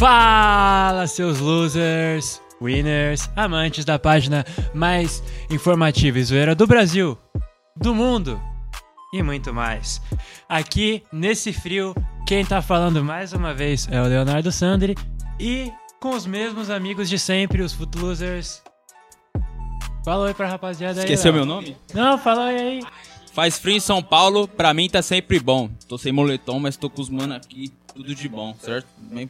Fala, seus losers, winners, amantes da página mais informativa e zoeira do Brasil, do mundo e muito mais. Aqui, nesse frio, quem tá falando mais uma vez é o Leonardo Sandri e com os mesmos amigos de sempre, os Footlosers. Fala oi pra rapaziada aí. Esqueceu meu nome? Não, fala oi aí. Faz frio em São Paulo, pra mim tá sempre bom. Tô sem moletom, mas tô com os mano aqui, tudo de bom, certo? Bem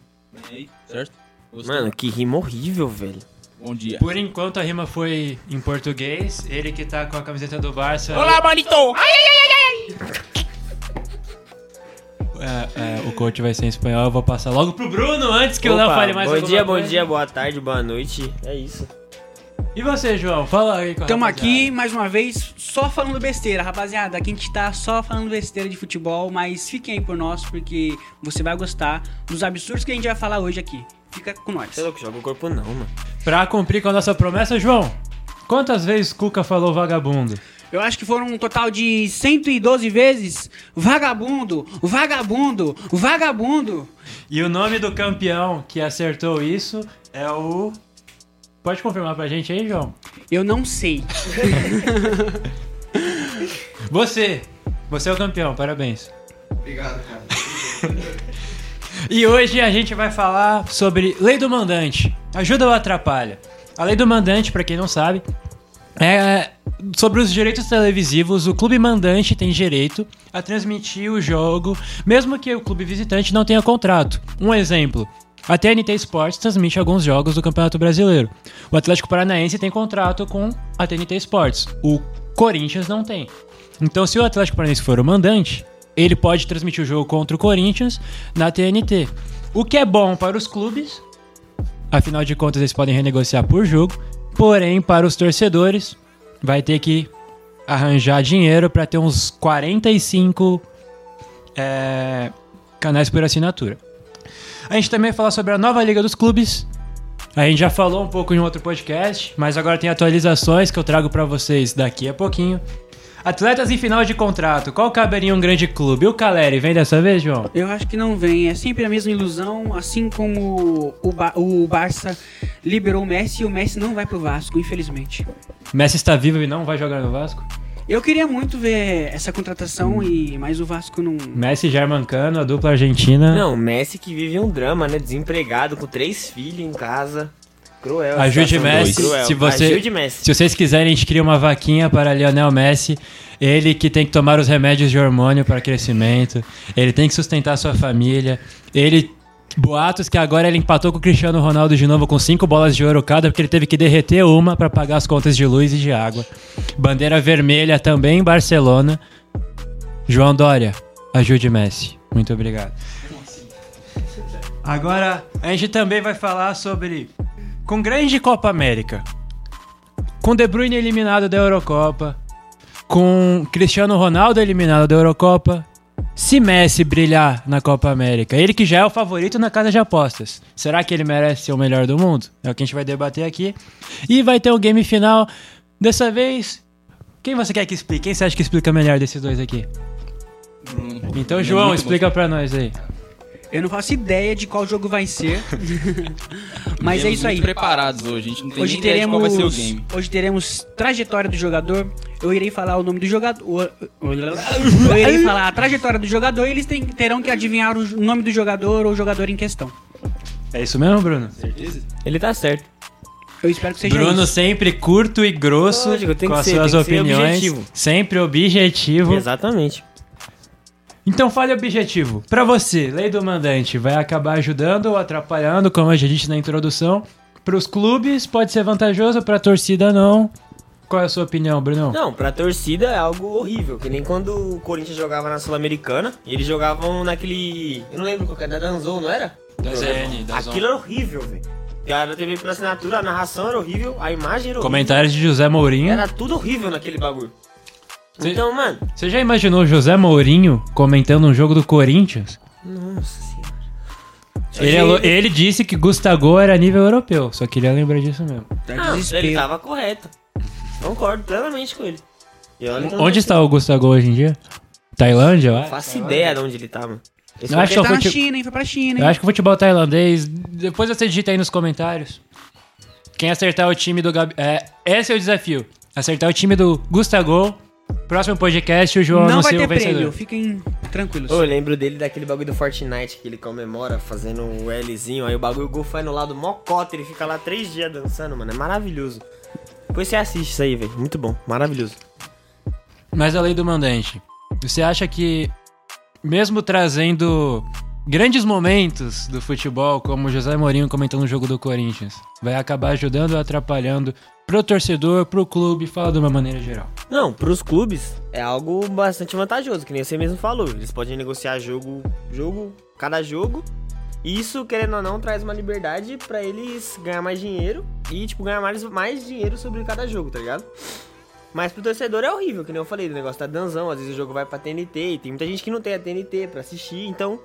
aí, certo? Gostou? Mano, que rima horrível, velho. bom dia. Por enquanto a rima foi em português, ele que tá com a camiseta do Barça. Olá, manito! É, é, o coach vai ser em espanhol, eu vou passar logo pro Bruno antes que o Léo Opa, fale mais Bom dia, bom coisa. dia, boa tarde, boa noite. É isso. E você, João? Fala aí com a Tamo rapaziada. aqui mais uma vez só falando besteira, rapaziada. Aqui a gente tá só falando besteira de futebol, mas fiquem aí por nós porque você vai gostar dos absurdos que a gente vai falar hoje aqui. Fica com nós. Você é louco, joga o corpo não, mano. Pra cumprir com a nossa promessa, João, quantas vezes Cuca falou vagabundo? Eu acho que foram um total de 112 vezes vagabundo, vagabundo, vagabundo. E o nome do campeão que acertou isso é o... Pode confirmar pra gente aí, João? Eu não sei. Você! Você é o campeão, parabéns. Obrigado, cara. E hoje a gente vai falar sobre lei do mandante. Ajuda ou atrapalha? A lei do mandante, pra quem não sabe, é sobre os direitos televisivos. O clube mandante tem direito a transmitir o jogo, mesmo que o clube visitante não tenha contrato. Um exemplo. A TNT Sports transmite alguns jogos do Campeonato Brasileiro. O Atlético Paranaense tem contrato com a TNT Sports. O Corinthians não tem. Então, se o Atlético Paranaense for o mandante, ele pode transmitir o jogo contra o Corinthians na TNT. O que é bom para os clubes, afinal de contas eles podem renegociar por jogo, porém para os torcedores vai ter que arranjar dinheiro para ter uns 45 é, canais por assinatura. A gente também vai falar sobre a nova Liga dos Clubes. A gente já falou um pouco em outro podcast, mas agora tem atualizações que eu trago para vocês daqui a pouquinho. Atletas em final de contrato, qual caberia um grande clube? O Caleri vem dessa vez, João? Eu acho que não vem. É sempre a mesma ilusão, assim como o, Ba- o Barça liberou o Messi e o Messi não vai pro Vasco, infelizmente. Messi está vivo e não vai jogar no Vasco? Eu queria muito ver essa contratação, e mas o Vasco não. Messi e Germancano, a dupla argentina. Não, Messi que vive um drama, né? Desempregado, com três filhos em casa. Cruel. Ajude Messi, cruel. se você- Ajude Messi. Se vocês quiserem, a gente cria uma vaquinha para Lionel Messi. Ele que tem que tomar os remédios de hormônio para crescimento. Ele tem que sustentar sua família. Ele. Boatos que agora ele empatou com o Cristiano Ronaldo de novo com cinco bolas de ouro cada, porque ele teve que derreter uma para pagar as contas de luz e de água. Bandeira vermelha também em Barcelona. João Dória, ajude Messi. Muito obrigado. Agora, a gente também vai falar sobre. Com grande Copa América. Com De Bruyne eliminado da Eurocopa. Com Cristiano Ronaldo eliminado da Eurocopa. Se Messi brilhar na Copa América, ele que já é o favorito na casa de apostas, será que ele merece ser o melhor do mundo? É o que a gente vai debater aqui. E vai ter um game final. Dessa vez, quem você quer que explique? Quem você acha que explica melhor desses dois aqui? Então, Ele é João, muito explica pra nós aí. Eu não faço ideia de qual jogo vai ser. mas é isso aí. preparados hoje, a gente não tem Hoje nem ideia de qual vai teremos, ser o game. hoje teremos trajetória do jogador. Eu irei falar o nome do jogador. Eu irei falar a trajetória do jogador e eles tem- terão que adivinhar o nome do jogador ou o jogador em questão. É isso mesmo, Bruno? Ele tá certo. Eu espero que seja Bruno isso. sempre curto e grosso Lógico, tem com que as ser, suas tem que ser opiniões. objetivo. Sempre objetivo. Exatamente. Então fale objetivo. Pra você, lei do mandante vai acabar ajudando ou atrapalhando, como eu já disse na introdução. Pros clubes pode ser vantajoso, pra torcida não. Qual é a sua opinião, Bruno? Não, pra torcida é algo horrível. Que nem quando o Corinthians jogava na Sul-Americana. E eles jogavam naquele. Eu não lembro qual que era, da Danzou, não era? Da ZN, da Aquilo era horrível, velho. Cara, TV por assinatura, a narração era horrível, a imagem era horrível. Comentários de José Mourinho. Era tudo horrível naquele bagulho. Cê- Então, mano. Você já imaginou José Mourinho comentando um jogo do Corinthians? Nossa senhora. Ele, é ele disse que Gustavo era nível europeu, só queria lembrar disso mesmo. Tá Não, ele tava correto. Concordo plenamente com ele. Onde está o Gustavo hoje em dia? Tailândia, eu Não faço ideia de onde ele tá, mano. Esse Eu acho que Ele é tá o na fute- China, hein? Foi pra China, hein? Eu acho que o futebol tailandês. Depois você digita aí nos comentários. Quem acertar o time do Gabi. É, esse é o desafio. Acertar o time do Gustavo. Próximo podcast, o João Não vai ter o vencedor. prêmio, fiquem tranquilos. Ô, eu lembro dele daquele bagulho do Fortnite que ele comemora fazendo o Lzinho, aí o bagulho o gol foi no lado mocota, ele fica lá três dias dançando, mano. É maravilhoso. Depois você assiste isso aí, velho. Muito bom, maravilhoso. Mas a lei do mandante. Você acha que, mesmo trazendo grandes momentos do futebol, como o José Mourinho comentou no jogo do Corinthians, vai acabar ajudando ou atrapalhando pro torcedor, pro clube, fala de uma maneira geral? Não, pros clubes é algo bastante vantajoso, que nem você mesmo falou. Eles podem negociar jogo, jogo, cada jogo. E isso, querendo ou não, traz uma liberdade pra eles ganhar mais dinheiro e, tipo, ganhar mais, mais dinheiro sobre cada jogo, tá ligado? Mas pro torcedor é horrível, que nem eu falei, o negócio tá danzão, às vezes o jogo vai pra TNT, e tem muita gente que não tem a TNT pra assistir, então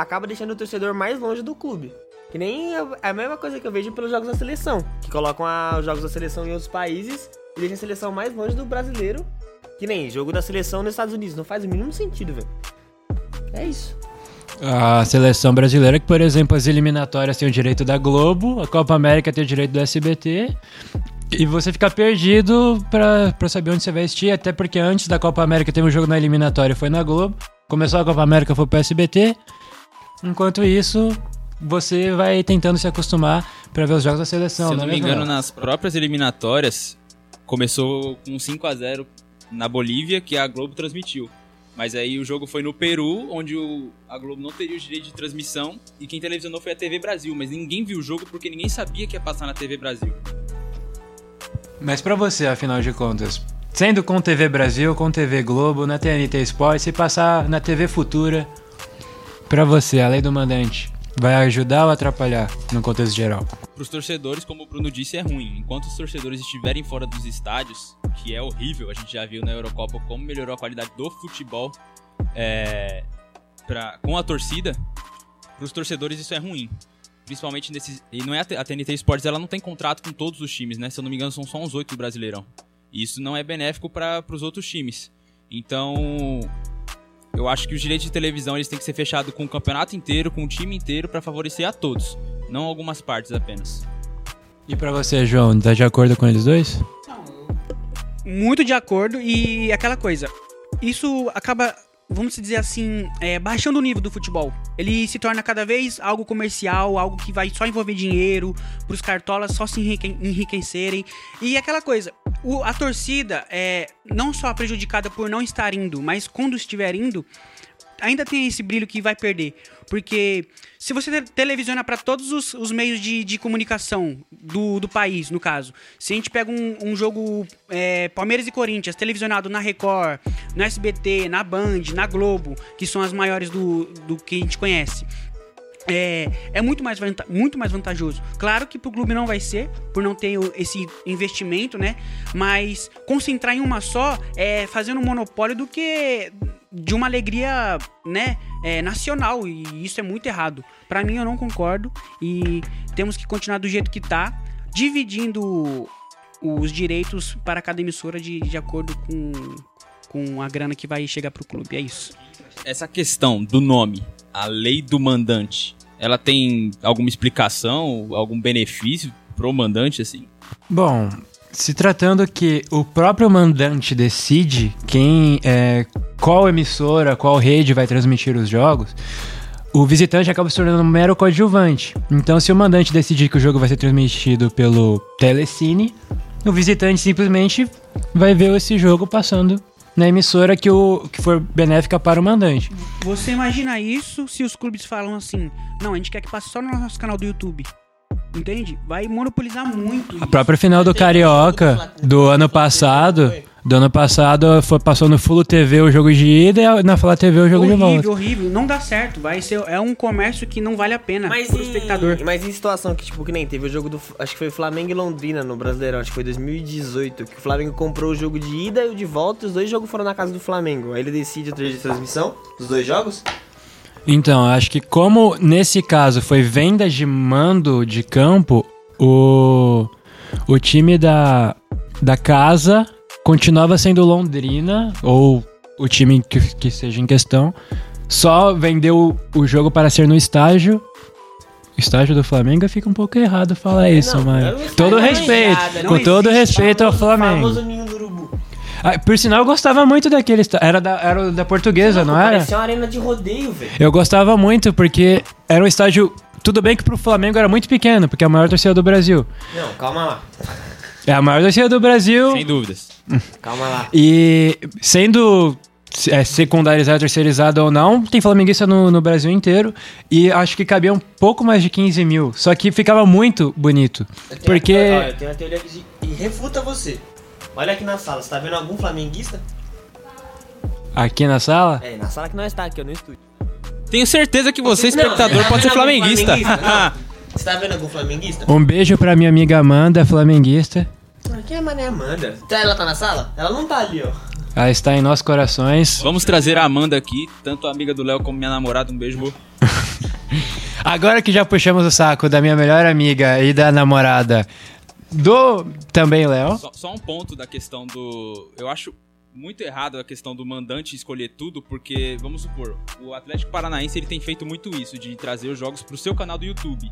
acaba deixando o torcedor mais longe do clube. Que nem a, a mesma coisa que eu vejo pelos jogos da seleção, que colocam a- os jogos da seleção em outros países e deixam a seleção mais longe do brasileiro. Que nem jogo da seleção nos Estados Unidos, não faz o mínimo sentido, velho. É isso. A seleção brasileira, que, por exemplo, as eliminatórias têm o direito da Globo, a Copa América tem o direito do SBT. E você fica perdido pra, pra saber onde você vai assistir, até porque antes da Copa América teve um jogo na eliminatória, foi na Globo. Começou a Copa América, foi pro SBT. Enquanto isso, você vai tentando se acostumar pra ver os jogos da seleção. Se eu não não é me mesmo? engano, nas próprias eliminatórias, começou com 5 a 0 na Bolívia, que a Globo transmitiu. Mas aí o jogo foi no Peru, onde o- a Globo não teria o direito de transmissão, e quem televisionou foi a TV Brasil. Mas ninguém viu o jogo porque ninguém sabia que ia passar na TV Brasil. Mas pra você, afinal de contas, sendo com TV Brasil, com TV Globo, na TNT Sports, se passar na TV Futura, pra você, a lei do mandante, vai ajudar ou atrapalhar no contexto geral? Para os torcedores, como o Bruno disse, é ruim. Enquanto os torcedores estiverem fora dos estádios, que é horrível, a gente já viu na Eurocopa como melhorou a qualidade do futebol é, pra, com a torcida. Para os torcedores isso é ruim. Principalmente nesses. E não é a TNT Sports, ela não tem contrato com todos os times, né? Se eu não me engano, são só uns oito do Brasileirão. E isso não é benéfico para os outros times. Então, eu acho que os direitos de televisão eles têm que ser fechados com o campeonato inteiro, com o time inteiro, para favorecer a todos, não algumas partes apenas. E pra você, João, tá de acordo com eles dois? Muito de acordo e aquela coisa. Isso acaba, vamos dizer assim, é, baixando o nível do futebol. Ele se torna cada vez algo comercial, algo que vai só envolver dinheiro, pros cartolas só se enrique- enriquecerem. E aquela coisa, o- a torcida é não só prejudicada por não estar indo, mas quando estiver indo, ainda tem esse brilho que vai perder. Porque se você te- televisiona para todos os, os meios de, de comunicação do, do país, no caso, se a gente pega um, um jogo é, Palmeiras e Corinthians televisionado na Record, no SBT, na Band, na Globo, que são as maiores do, do que a gente conhece. É, é muito, mais muito mais vantajoso. Claro que pro clube não vai ser, por não ter esse investimento, né? Mas concentrar em uma só é fazendo um monopólio do que de uma alegria, né? é, nacional. E isso é muito errado. Pra mim, eu não concordo. E temos que continuar do jeito que tá, dividindo os direitos para cada emissora de, de acordo com, com a grana que vai chegar pro clube. É isso. Essa questão do nome, a lei do mandante, ela tem alguma explicação, algum benefício pro mandante, assim? Bom, se tratando que o próprio mandante decide quem é, qual emissora, qual rede vai transmitir os jogos, o visitante acaba se tornando um mero coadjuvante. Então, se o mandante decidir que o jogo vai ser transmitido pelo Telecine, o visitante simplesmente vai ver esse jogo passando na emissora que, o, que for benéfica para o mandante. Você imagina isso se os clubes falam assim: não, a gente quer que passe só no nosso canal do YouTube. Entende? Vai monopolizar muito. A própria final do Carioca do ano passado, do ano passado foi, passou no Fulo TV o jogo de ida e na Fala TV o jogo de volta. horrível, horrível. Não dá certo. Vai ser é um comércio que não vale a pena Mas pro em, espectador. mas em situação que, tipo, que nem teve o jogo do. Acho que foi Flamengo e Londrina no Brasileirão, acho que foi 2018. Que o Flamengo comprou o jogo de ida e o de volta, e os dois jogos foram na casa do Flamengo. Aí ele decide o trecho de transmissão dos dois jogos? Então, acho que como nesse caso foi venda de mando de campo, o, o time da, da casa continuava sendo Londrina, ou o time que, que seja em questão, só vendeu o jogo para ser no estágio. Estágio do Flamengo fica um pouco errado falar isso, Não, mas. Todo na respeito, com todo respeito ao Flamengo. Ah, por sinal, eu gostava muito daquele estádio. Era da, era o da portuguesa, não era? Parecia uma arena de rodeio, velho. Eu gostava muito porque era um estádio. Tudo bem que pro Flamengo era muito pequeno, porque é a maior torcida do Brasil. Não, calma lá. É a maior torcida do Brasil. Sem dúvidas. Calma lá. E sendo é, secundarizado, terceirizado ou não, tem flamenguista no, no Brasil inteiro. E acho que cabia um pouco mais de 15 mil. Só que ficava muito bonito. Eu Porque. uma eu tenho uma teoria que e refuta você. Olha aqui na sala, você tá vendo algum flamenguista? Aqui na sala? É, na sala que nós tá, aqui, ó, no estúdio. Tenho certeza que você, Não, espectador, tá pode ser flamenguista. flamenguista? Não. Você tá vendo algum flamenguista? Um beijo pra minha amiga Amanda, flamenguista. Ah, Quem é a Mané Amanda? Tá, ela tá na sala? Ela não tá ali, ó. Ela está em nossos corações. Vamos trazer a Amanda aqui, tanto a amiga do Léo como minha namorada. Um beijo, amor. Agora que já puxamos o saco da minha melhor amiga e da namorada do também Léo. Só, só um ponto da questão do. Eu acho muito errado a questão do mandante escolher tudo, porque, vamos supor, o Atlético Paranaense ele tem feito muito isso, de trazer os jogos pro seu canal do YouTube.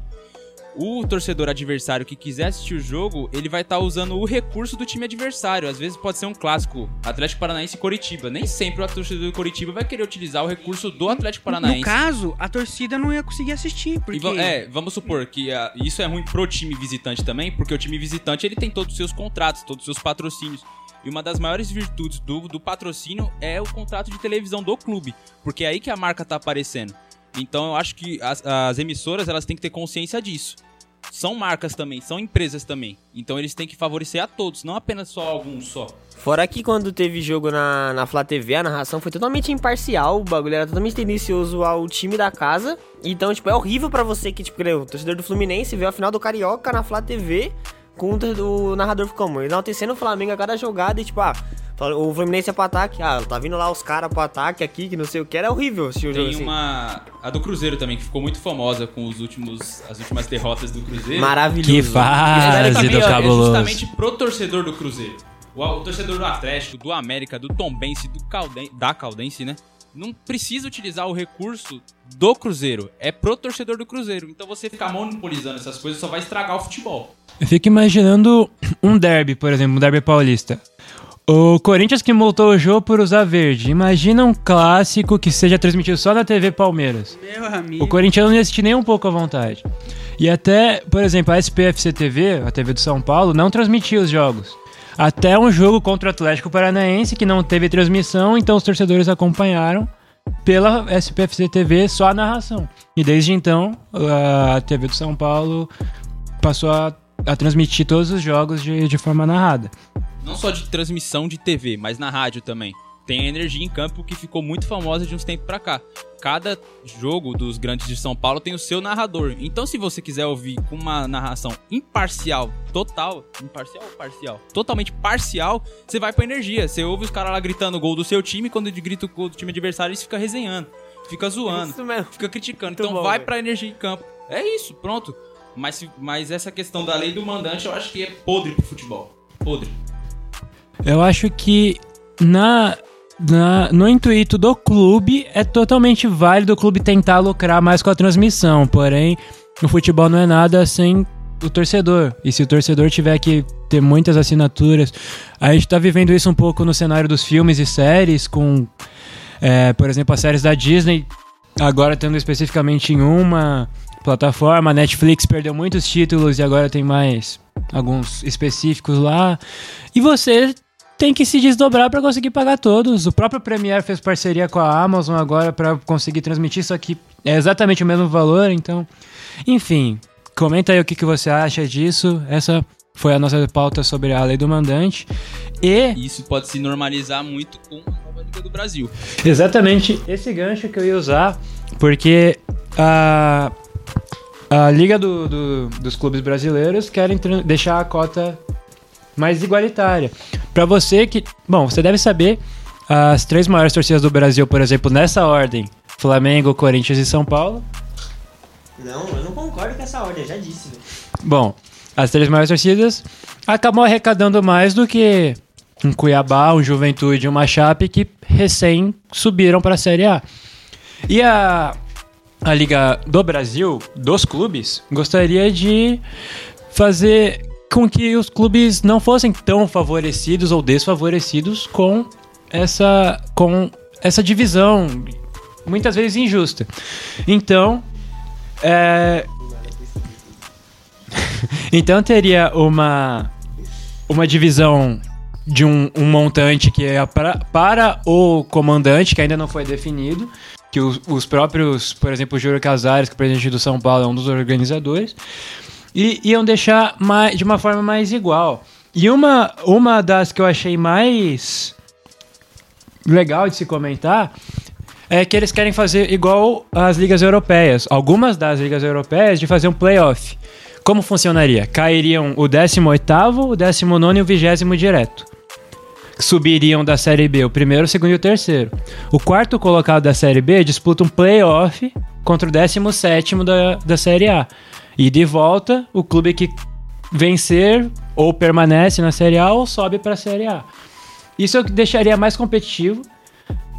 O torcedor adversário que quiser assistir o jogo, ele vai estar usando o recurso do time adversário. Às vezes pode ser um clássico, Atlético Paranaense e Coritiba. Nem sempre o torcedor do Coritiba vai querer utilizar o recurso do Atlético Paranaense. No caso, a torcida não ia conseguir assistir, E porque... va- é, vamos supor que ah, isso é ruim pro time visitante também, porque o time visitante ele tem todos os seus contratos, todos os seus patrocínios. E uma das maiores virtudes do, do patrocínio é o contrato de televisão do clube, porque é aí que a marca tá aparecendo. Então eu acho que as, as emissoras elas têm que ter consciência disso. São marcas também, são empresas também. Então eles têm que favorecer a todos, não apenas só alguns só. Fora que quando teve jogo na, na Flá TV, a narração foi totalmente imparcial, o bagulho era totalmente tendencioso ao time da casa. Então, tipo, é horrível pra você que, tipo, o torcedor do Fluminense vê a final do Carioca na Flá TV com o, narrador como enaltecendo o Flamengo a cada jogada e, tipo, ah, o Fluminense é pro ataque, ah, tá vindo lá os caras pro ataque aqui, que não sei o que, era horrível o jogo Tem assim. uma. A do Cruzeiro também, que ficou muito famosa com os últimos, as últimas derrotas do Cruzeiro. Maravilhoso. Que fase do ó, É cabuloso. justamente pro torcedor do Cruzeiro. O, o torcedor do Atlético, do América, do Tombense, do Calden, da Caldense, né? Não precisa utilizar o recurso do Cruzeiro. É pro torcedor do Cruzeiro. Então você ficar monopolizando essas coisas só vai estragar o futebol. Eu fico imaginando um derby, por exemplo, um derby paulista. O Corinthians que multou o jogo por usar verde. Imagina um clássico que seja transmitido só na TV Palmeiras. Meu amigo. O Corinthians não ia assistir nem um pouco à vontade. E até, por exemplo, a SPFC TV, a TV do São Paulo, não transmitia os jogos. Até um jogo contra o Atlético Paranaense que não teve transmissão, então os torcedores acompanharam pela SPFC TV só a narração. E desde então, a TV do São Paulo passou a, a transmitir todos os jogos de, de forma narrada. Não só de transmissão de TV, mas na rádio também. Tem a Energia em Campo que ficou muito famosa de uns tempos pra cá. Cada jogo dos grandes de São Paulo tem o seu narrador. Então, se você quiser ouvir com uma narração imparcial, total, imparcial ou parcial? Totalmente parcial, você vai pra Energia. Você ouve os caras lá gritando o gol do seu time, quando ele grita o gol do time adversário, eles ficam resenhando, fica zoando, Isso mesmo. fica criticando. Muito então, bom, vai velho. pra Energia em Campo. É isso, pronto. Mas, mas essa questão da lei do mandante, eu acho que é podre pro futebol. Podre. Eu acho que na, na- no intuito do clube é totalmente válido o clube tentar lucrar mais com a transmissão. Porém, o futebol não é nada sem o torcedor. E se o torcedor tiver que ter muitas assinaturas, a gente tá vivendo isso um pouco no cenário dos filmes e séries, com, é, por exemplo, as séries da Disney, agora tendo especificamente em uma plataforma. A Netflix perdeu muitos títulos e agora tem mais alguns específicos lá. E você tem que se desdobrar para conseguir pagar todos. O próprio Premiere fez parceria com a Amazon agora para conseguir transmitir isso aqui. É exatamente o mesmo valor, então. Enfim, comenta aí o que, que você acha disso. Essa foi a nossa pauta sobre a lei do mandante. E isso pode se normalizar muito com a nova Liga do Brasil. exatamente esse gancho que eu ia usar, porque a, a Liga do- do- dos Clubes Brasileiros querem deixar a cota mais igualitária. Pra você que. Bom, você deve saber as três maiores torcidas do Brasil, por exemplo, nessa ordem: Flamengo, Corinthians e São Paulo. Não, eu não concordo com essa ordem, eu já disse, velho. Bom, as três maiores torcidas acabam arrecadando mais do que um Cuiabá, um Juventude e uma Chape que recém subiram para a Série A. E a, a Liga do Brasil, dos clubes, gostaria de fazer com que os clubes não fossem tão favorecidos ou desfavorecidos com essa, com essa divisão, muitas vezes injusta. Então, é, então teria uma, uma divisão de um, um montante que é pra, para o comandante, que ainda não foi definido, que os, os próprios, por exemplo, o Júlio Casares, que é o presidente do São Paulo, é um dos organizadores, e iam deixar mais, de uma forma mais igual. E uma, uma das que eu achei mais legal de se comentar é que eles querem fazer igual as ligas europeias, algumas das ligas europeias, de fazer um playoff. Como funcionaria? Cairiam o 18º, o 19 e o 20 direto. Subiriam da Série B o primeiro, o segundo e o terceiro. O quarto colocado da Série B disputa um playoff contra o 17º da, da Série A. E de volta, o clube que vencer ou permanece na Série A ou sobe para a Série A. Isso eu deixaria mais competitivo.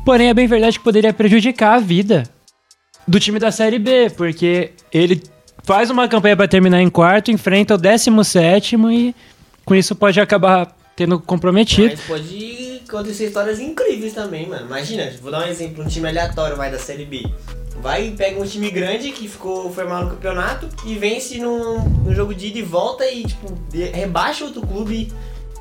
Porém, é bem verdade que poderia prejudicar a vida do time da Série B, porque ele faz uma campanha para terminar em quarto, enfrenta o 17 e com isso pode acabar tendo comprometido. Mas pode acontecer histórias incríveis também, mano. Imagina, vou dar um exemplo, um time aleatório vai da Série B. Vai e pega um time grande que ficou foi mal no campeonato e vence num, num jogo de ida e volta e, tipo, rebaixa outro clube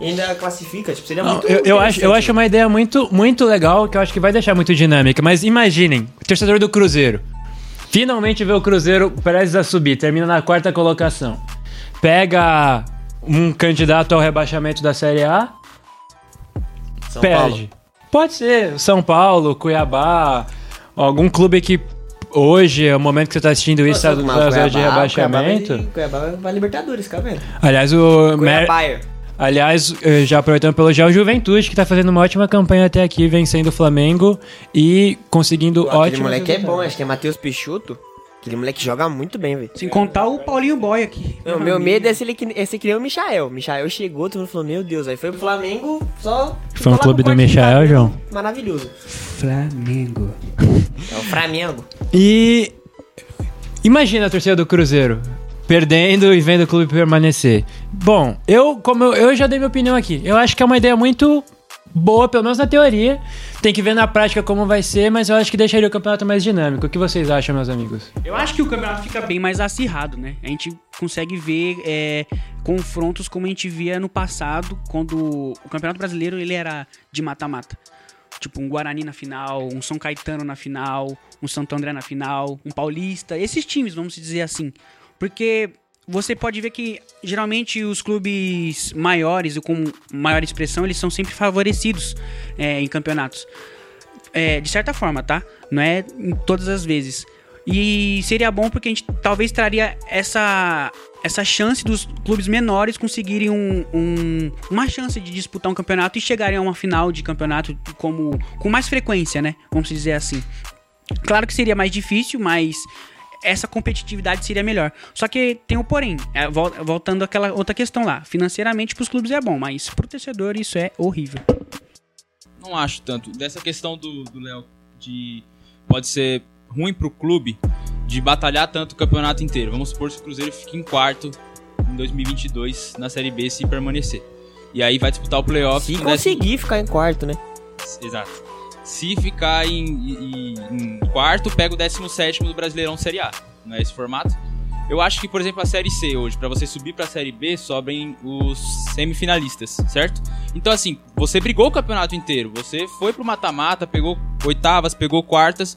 e ainda classifica. Tipo, seria Não, muito eu, eu acho, eu acho uma ideia muito, muito legal, que eu acho que vai deixar muito dinâmica. Mas imaginem, o torcedor do Cruzeiro. Finalmente vê o Cruzeiro prestes a subir, termina na quarta colocação. Pega um candidato ao rebaixamento da Série A, São perde. Paulo. Pode ser São Paulo, Cuiabá, algum clube que hoje, é o momento que você está assistindo isso, está mas zona de rebaixamento. Cuiabá vai, Cuiabá vai Libertadores, vendo. Aliás, o Mer- Cuiabá. Aliás, eh, já aproveitando pelo elogiar o Juventude, que tá fazendo uma ótima campanha até aqui, vencendo o Flamengo e conseguindo Aquele ótimos moleque é bom, acho que é Matheus Peixoto. Aquele moleque joga muito bem, velho. Sem contar o Paulinho Boy aqui. Meu, meu medo é se ele, que- é que nem o Michael. Michael chegou, todo mundo falou, meu Deus, aí foi pro Flamengo, só... lá Fã-clube com o do Michael, João? Maravilhoso. Flamengo. É o Flamengo. E imagina a torcida do Cruzeiro perdendo e vendo o clube permanecer. Bom, eu como eu, eu já dei minha opinião aqui. Eu acho que é uma ideia muito boa, pelo menos na teoria. Tem que ver na prática como vai ser, mas eu acho que deixaria o campeonato mais dinâmico. O que vocês acham, meus amigos? Eu acho que o campeonato fica bem mais acirrado, né? A gente consegue ver é, confrontos como a gente via no passado, quando o Campeonato Brasileiro ele era de mata-mata. Tipo, um Guarani na final, um São Caetano na final, um Santo André na final, um Paulista. Esses times, vamos dizer assim. Porque você pode ver que geralmente os clubes maiores com maior expressão, eles são sempre favorecidos é, em campeonatos. É, de certa forma, tá? Não é todas as vezes. E seria bom porque a gente talvez traria essa, essa chance dos clubes menores conseguirem um, um- uma chance de disputar um campeonato e chegarem a uma final de campeonato como, com mais frequência, né? Vamos dizer assim. Claro que seria mais difícil, mas essa competitividade seria melhor. Só que tem o porém, é, vol- voltando àquela outra questão lá. Financeiramente pros clubes é bom, mas pro torcedor isso é horrível. Não acho tanto. Dessa questão do Léo de pode ser ruim pro clube de batalhar tanto o campeonato inteiro. Vamos supor que o Cruzeiro fique em quarto em 2022 na Série B se permanecer. E aí vai disputar o playoff. Se com décimo- conseguir ficar em quarto, né? Exato. Se ficar em, em- em quarto, pega o 17 do Brasileirão Série A. Não é esse formato? Eu acho que, por exemplo, a Série C hoje, pra você subir pra Série B, sobem os semifinalistas, certo? Então, assim, você brigou o campeonato inteiro. Você foi pro mata-mata, pegou oitavas, pegou quartas.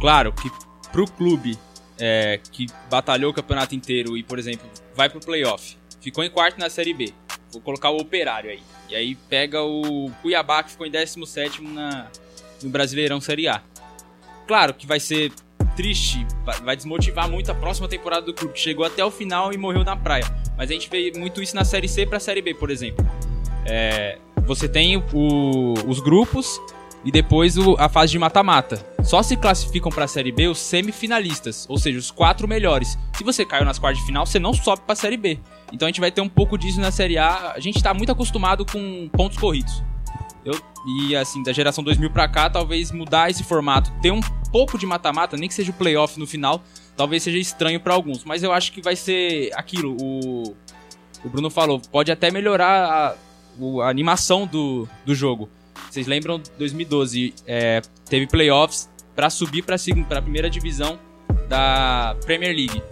Claro que pro clube é, que batalhou o campeonato inteiro e, por exemplo, vai pro playoff, ficou em quarto na Série B. Vou colocar o Operário aí. E aí pega o Cuiabá, que ficou em 17 na, no Brasileirão Série A. Claro que vai ser triste, vai- desmotivar muito a próxima temporada do clube, que chegou até o final e morreu na praia. Mas a gente vê muito isso na Série C pra Série B, por exemplo. É, você tem o- os grupos e depois o- a fase de mata-mata. Só se classificam pra Série B os semifinalistas, ou seja, os quatro melhores. Se você caiu nas quartas de final, você não sobe pra Série B. Então a gente vai ter um pouco disso na Série A. A gente tá muito acostumado com pontos corridos. Eu, e assim, da geração 2000 pra cá, talvez mudar esse formato, ter um pouco de mata-mata, nem que seja o playoff no final, talvez seja estranho pra alguns. Mas eu acho que vai ser aquilo, o, o Bruno falou, pode até melhorar a, a animação do, do jogo. Vocês lembram 2012, é, teve playoffs pra subir pra, pra primeira divisão da Premier League.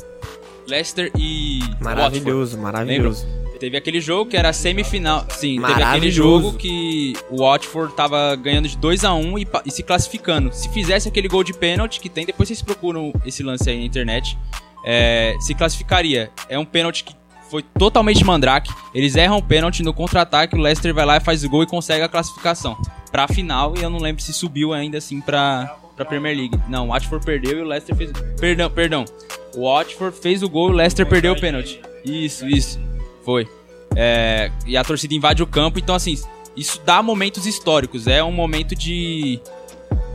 Leicester e Watford. Maravilhoso, maravilhoso. Teve aquele jogo que era semifinal. Sim, teve aquele jogo que o Watford tava ganhando de 2 a 1 e, pa- e se classificando. Se fizesse aquele gol de pênalti que tem, depois vocês procuram esse lance aí na internet, é, se classificaria. É um pênalti que foi totalmente mandrake. Eles erram o pênalti no contra-ataque, o Leicester vai lá e faz o gol e consegue a classificação. Pra final, e eu não lembro se subiu ainda assim pra, pra Premier League. Não, o Watford perdeu e o Leicester fez. Perdão, perdão. O Watford fez o gol e o Leicester perdeu o pênalti. Isso, isso. Foi. É, e a torcida invade o campo, então assim, isso dá momentos históricos, é um momento de,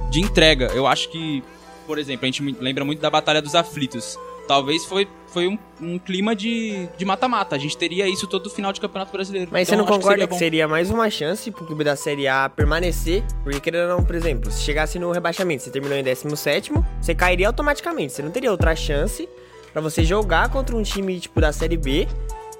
de entrega. Eu acho que, por exemplo, a gente lembra muito da Batalha dos Aflitos. Talvez foi, foi um, um clima de de mata-mata. a gente teria isso todo final de Campeonato Brasileiro. Mas Então, você não concorda seria que seria mais uma chance pro clube da Série A permanecer? Porque querendo ou não, por exemplo, se chegasse no rebaixamento, você terminou em 17 você cairia automaticamente. Você não teria outra chance pra você jogar contra um time tipo da Série B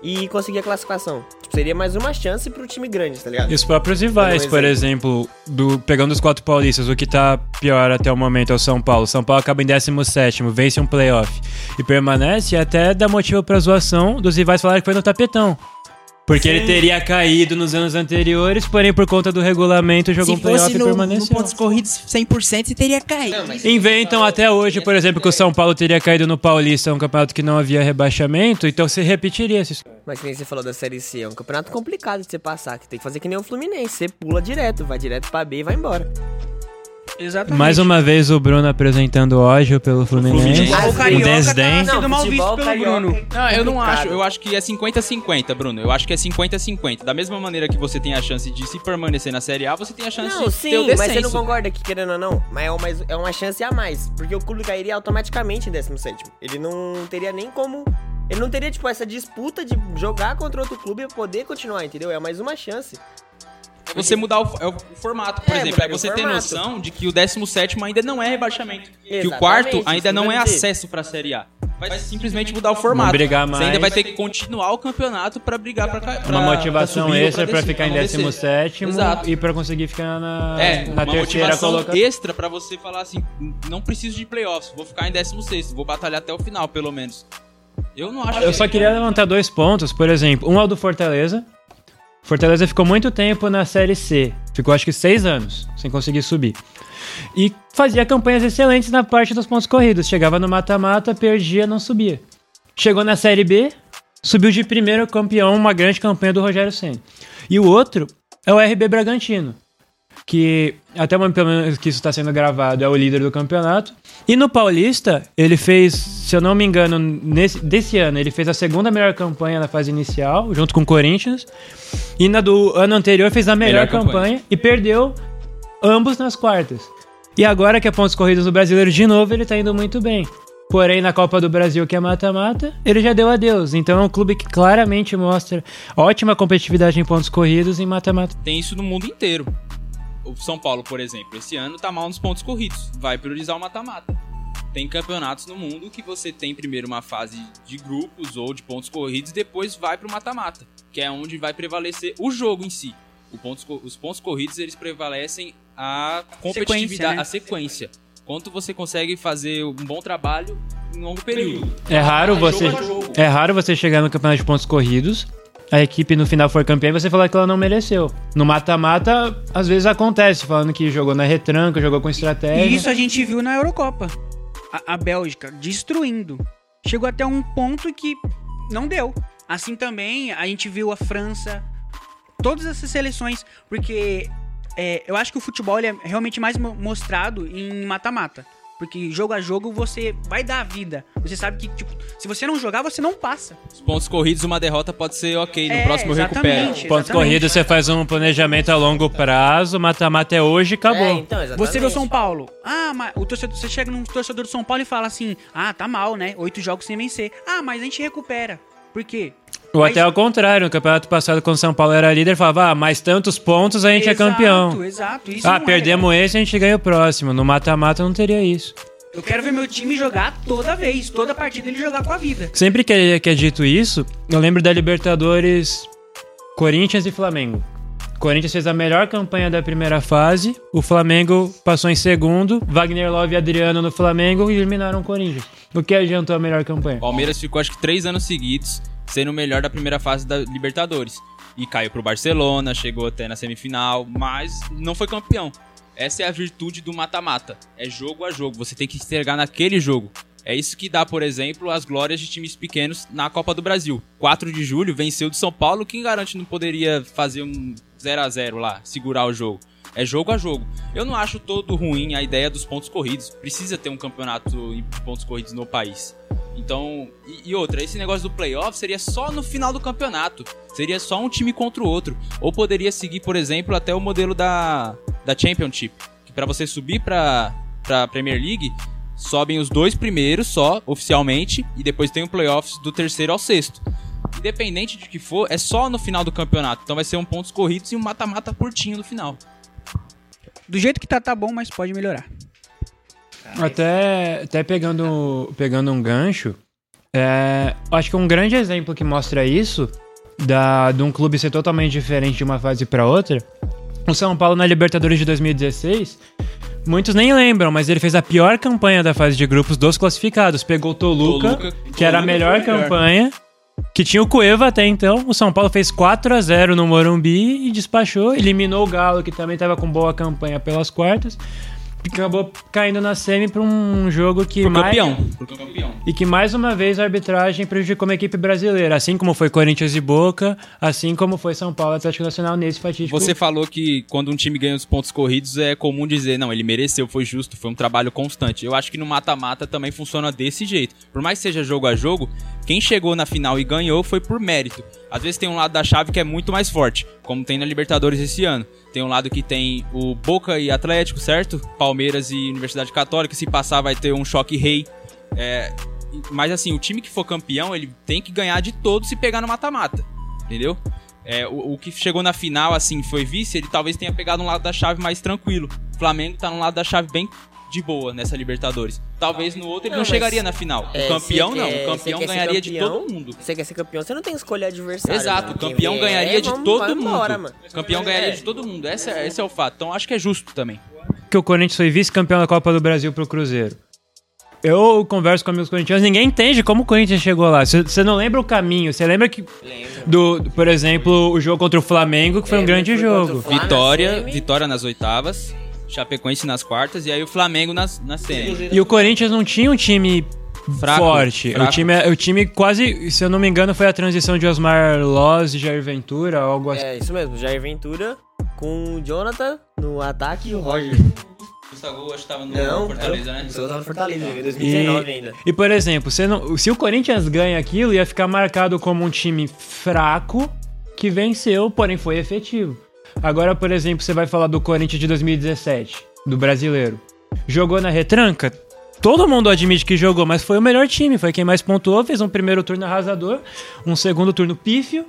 e conseguir a classificação. Tipo, seria mais uma chance pro time grande, tá ligado? E os próprios rivais, Um por exemplo, do, pegando os quatro paulistas, o que tá pior até o momento é o São Paulo. São Paulo acaba em 17, vence um playoff e permanece, e até dá motivo pra zoação dos rivais falarem que foi no tapetão. Porque ele teria caído nos anos anteriores, porém por conta do regulamento jogou Se um playoff fosse e no, no permaneceu. pontos corridos 100%, você teria caído. Inventam até hoje, por exemplo, que o São Paulo teria caído no Paulista, um campeonato que não havia rebaixamento, então se repetiria história. Mas que nem você falou da Série C, é um campeonato complicado de você passar, que tem que fazer que nem o Fluminense, você pula direto, vai direto pra B e vai embora. Exatamente. Mais uma vez o Bruno apresentando ódio pelo Fluminense. Fluminense. O Um Carioca desdém. tá sendo mal visto pelo. Bruno. Não, eu não acho. Eu acho que é 50-50, Bruno. Eu acho que é 50-50. Da mesma maneira que você tem a chance de se permanecer na Série A, você tem a chance Não, de sim, ter o mas descenso. você não concorda que, querendo ou não, mas é uma, é uma chance a mais. Porque o clube cairia automaticamente em 17. Ele não teria nem como. Ele não teria, tipo, essa disputa de jogar contra outro clube e poder continuar, entendeu? É mais uma chance. É você mudar o, é o formato, por É, exemplo. É mudaria o você ter formato. noção de que o 17 ainda não é rebaixamento. que o Exatamente, quarto ainda que não é acesso pra Série A. Vai simplesmente mudar o formato. brigar Você ainda mais. vai ter que continuar o campeonato pra brigar pra Uma motivação pra extra pra descer, ficar em não descer. 17 Exato. e pra conseguir ficar na, É, na uma terceira motivação colocação. extra pra você falar assim, não preciso de playoffs, vou ficar em 16, vou batalhar até o final, pelo menos. Eu não acho Eu só queria levantar dois pontos, por exemplo, um é o do Fortaleza. Fortaleza ficou muito tempo na Série C, ficou acho que seis anos sem conseguir subir. E fazia campanhas excelentes na parte dos pontos corridos. Chegava no mata-mata, perdia, não subia. Chegou na Série B, subiu de primeiro campeão, uma grande campanha do Rogério Senna. E o outro é o RB Bragantino, que até o momento que isso está sendo gravado é o líder do campeonato. E no Paulista, ele fez, se eu não me engano, nesse, desse ano, ele fez a segunda melhor campanha na fase inicial, junto com o Corinthians. E na do ano anterior fez a melhor, Melhor campanha. campanha e perdeu ambos nas quartas. E agora que é pontos corridos do brasileiro de novo, ele tá indo muito bem. Porém, na Copa do Brasil, que é mata-mata, ele já deu adeus. Então é um clube que claramente mostra ótima competitividade em pontos corridos e mata-mata. Tem isso no mundo inteiro. O São Paulo, por exemplo, esse ano tá mal nos pontos corridos. Vai priorizar o mata-mata. Tem campeonatos no mundo que você tem primeiro uma fase de grupos ou de pontos corridos e depois vai pro mata-mata, que é onde vai prevalecer o jogo em si. Pontos os pontos corridos eles prevalecem a competitividade, né? a sequência. Quanto você consegue fazer um bom trabalho em longo período. É raro você é raro você chegar no campeonato de pontos corridos, a equipe no final for campeã e você falar que ela não mereceu. No mata-mata, às vezes acontece, falando que jogou na retranca, jogou com estratégia. E isso a gente viu na Eurocopa. A, a Bélgica destruindo. Chegou até um ponto que não deu. Assim também a gente viu a França, todas essas seleções, porque é, eu acho que o futebol é realmente mais mo- mostrado em mata-mata. Porque jogo a jogo você vai dar a vida. Você sabe que, tipo, se você não jogar, você não passa. Os pontos corridos, uma derrota pode ser ok, no É, próximo recupera. exatamente. Pontos corridos, você faz um planejamento a longo prazo, mata-mata é hoje e acabou. É, então, exatamente. Você vê o São Paulo. Ah, mas o torcedor, você chega num torcedor do São Paulo e fala assim: ah, tá mal, né? Oito jogos sem vencer. Ah, mas a gente recupera. Por quê? Ou até ao contrário, no campeonato passado, quando o São Paulo era líder, falava, ah, mais tantos pontos a gente é Exato, campeão. Exato, isso Ah, não é perdemos legal. esse, a gente ganha o próximo. No mata-mata não teria isso. Eu quero ver meu time jogar toda vez, toda partida ele jogar com a vida. Sempre que é, que é dito isso, eu lembro da Libertadores Corinthians e Flamengo. Corinthians fez a melhor campanha da primeira fase, o Flamengo passou em segundo, Wagner Love e Adriano no Flamengo e eliminaram o Corinthians. O que adiantou a melhor campanha? Palmeiras ficou acho que três anos seguidos sendo o melhor da primeira fase da Libertadores. E caiu pro Barcelona, chegou até na semifinal, mas não foi campeão. Essa é a virtude do mata-mata. É jogo a jogo, você tem que entregar naquele jogo. É isso que dá, por exemplo, as glórias de times pequenos na Copa do Brasil. 4 de julho venceu de São Paulo, quem garante não poderia fazer um 0 a 0 lá, segurar o jogo. É jogo a jogo. Eu não acho todo ruim a ideia dos pontos corridos. Precisa ter um campeonato de pontos corridos no país. Então, e, e outra, esse negócio do playoff seria só no final do campeonato. Seria só um time contra o outro. Ou poderia seguir, por exemplo, até o modelo da, da Championship. Que para você subir pra, pra Premier League, sobem os dois primeiros só, oficialmente, e depois tem o playoffs do terceiro ao sexto. Independente de que for, é só no final do campeonato. Então vai ser um pontos corridos e um mata-mata curtinho no final. Do jeito que tá, tá bom, mas pode melhorar. Até, até pegando, pegando um gancho, é, acho que um grande exemplo que mostra isso, da, de um clube ser totalmente diferente de uma fase para outra, o São Paulo na Libertadores de 2016, muitos nem lembram, mas ele fez a pior campanha da fase de grupos dos classificados. Pegou o Toluca, Toluca, que era a melhor melhor. campanha, que tinha o Cueva até então. O São Paulo fez 4 a 0 no Morumbi e despachou, eliminou o Galo, que também estava com boa campanha pelas quartas. Acabou caindo na semi pra um jogo que Por mais, campeão. E que mais uma vez a arbitragem prejudicou uma equipe brasileira, assim como foi Corinthians e Boca, assim como foi São Paulo Atlético Nacional nesse fatídico. Você falou que quando um time ganha os pontos corridos é comum dizer, não, ele mereceu, foi justo, foi um trabalho constante. Eu acho que no mata-mata também funciona desse jeito. Por mais que seja jogo a jogo, quem chegou na final e ganhou foi por mérito. Às vezes tem um lado da chave que é muito mais forte, como tem na Libertadores esse ano. Tem um lado que tem o Boca e Atlético, certo? Palmeiras e Universidade Católica. Se passar, vai ter um choque rei. É, mas assim, o time que for campeão, ele tem que ganhar de todos se pegar no mata-mata. Entendeu? É, o, o que chegou na final, assim, foi vice, ele talvez tenha pegado um lado da chave mais tranquilo. O Flamengo tá num lado da chave bem de boa nessa Libertadores. Talvez no outro ele Não, chegaria na final. É, o campeão não, quer- o campeão ganharia de campeão? todo mundo. Você quer ser campeão, você não tem que escolher adversário. Exato, né? o Quem campeão vier, ganharia de vamos- todo mundo. embora, mano. O campeão ganharia É. de todo mundo. Esse é, esse é o fato. Então acho que é justo também. que o Corinthians foi vice-campeão da Copa do Brasil pro Cruzeiro. Eu converso com amigos corintianos, ninguém entende como o Corinthians chegou lá. Você não lembra o caminho, você lembra que do, por exemplo, o jogo contra o Flamengo, que foi um Lembra grande jogo. Vitória, vitória nas oitavas, Chapecoense nas quartas e aí o Flamengo nas, na semi. E o Corinthians não tinha um time Fraco, forte. fraco. O time, o time quase, se eu não me engano, foi a transição de Osmar Loz e Jair Ventura, algo assim. É, isso mesmo. Jair Ventura com o Jonathan no ataque e o Roger. Gustavo acho que tava no Não, Fortaleza, era- né? O tava no Fortaleza, em 2019 E, ainda. e, por exemplo, você não- se o Corinthians ganha aquilo, ia ficar marcado como um time fraco que venceu, porém foi efetivo. Agora, por exemplo, você vai falar do Corinthians de 2017, do brasileiro. Jogou na retranca? Todo mundo admite que jogou, mas foi o melhor time, foi quem mais pontuou, fez um primeiro turno arrasador, um segundo turno pífio.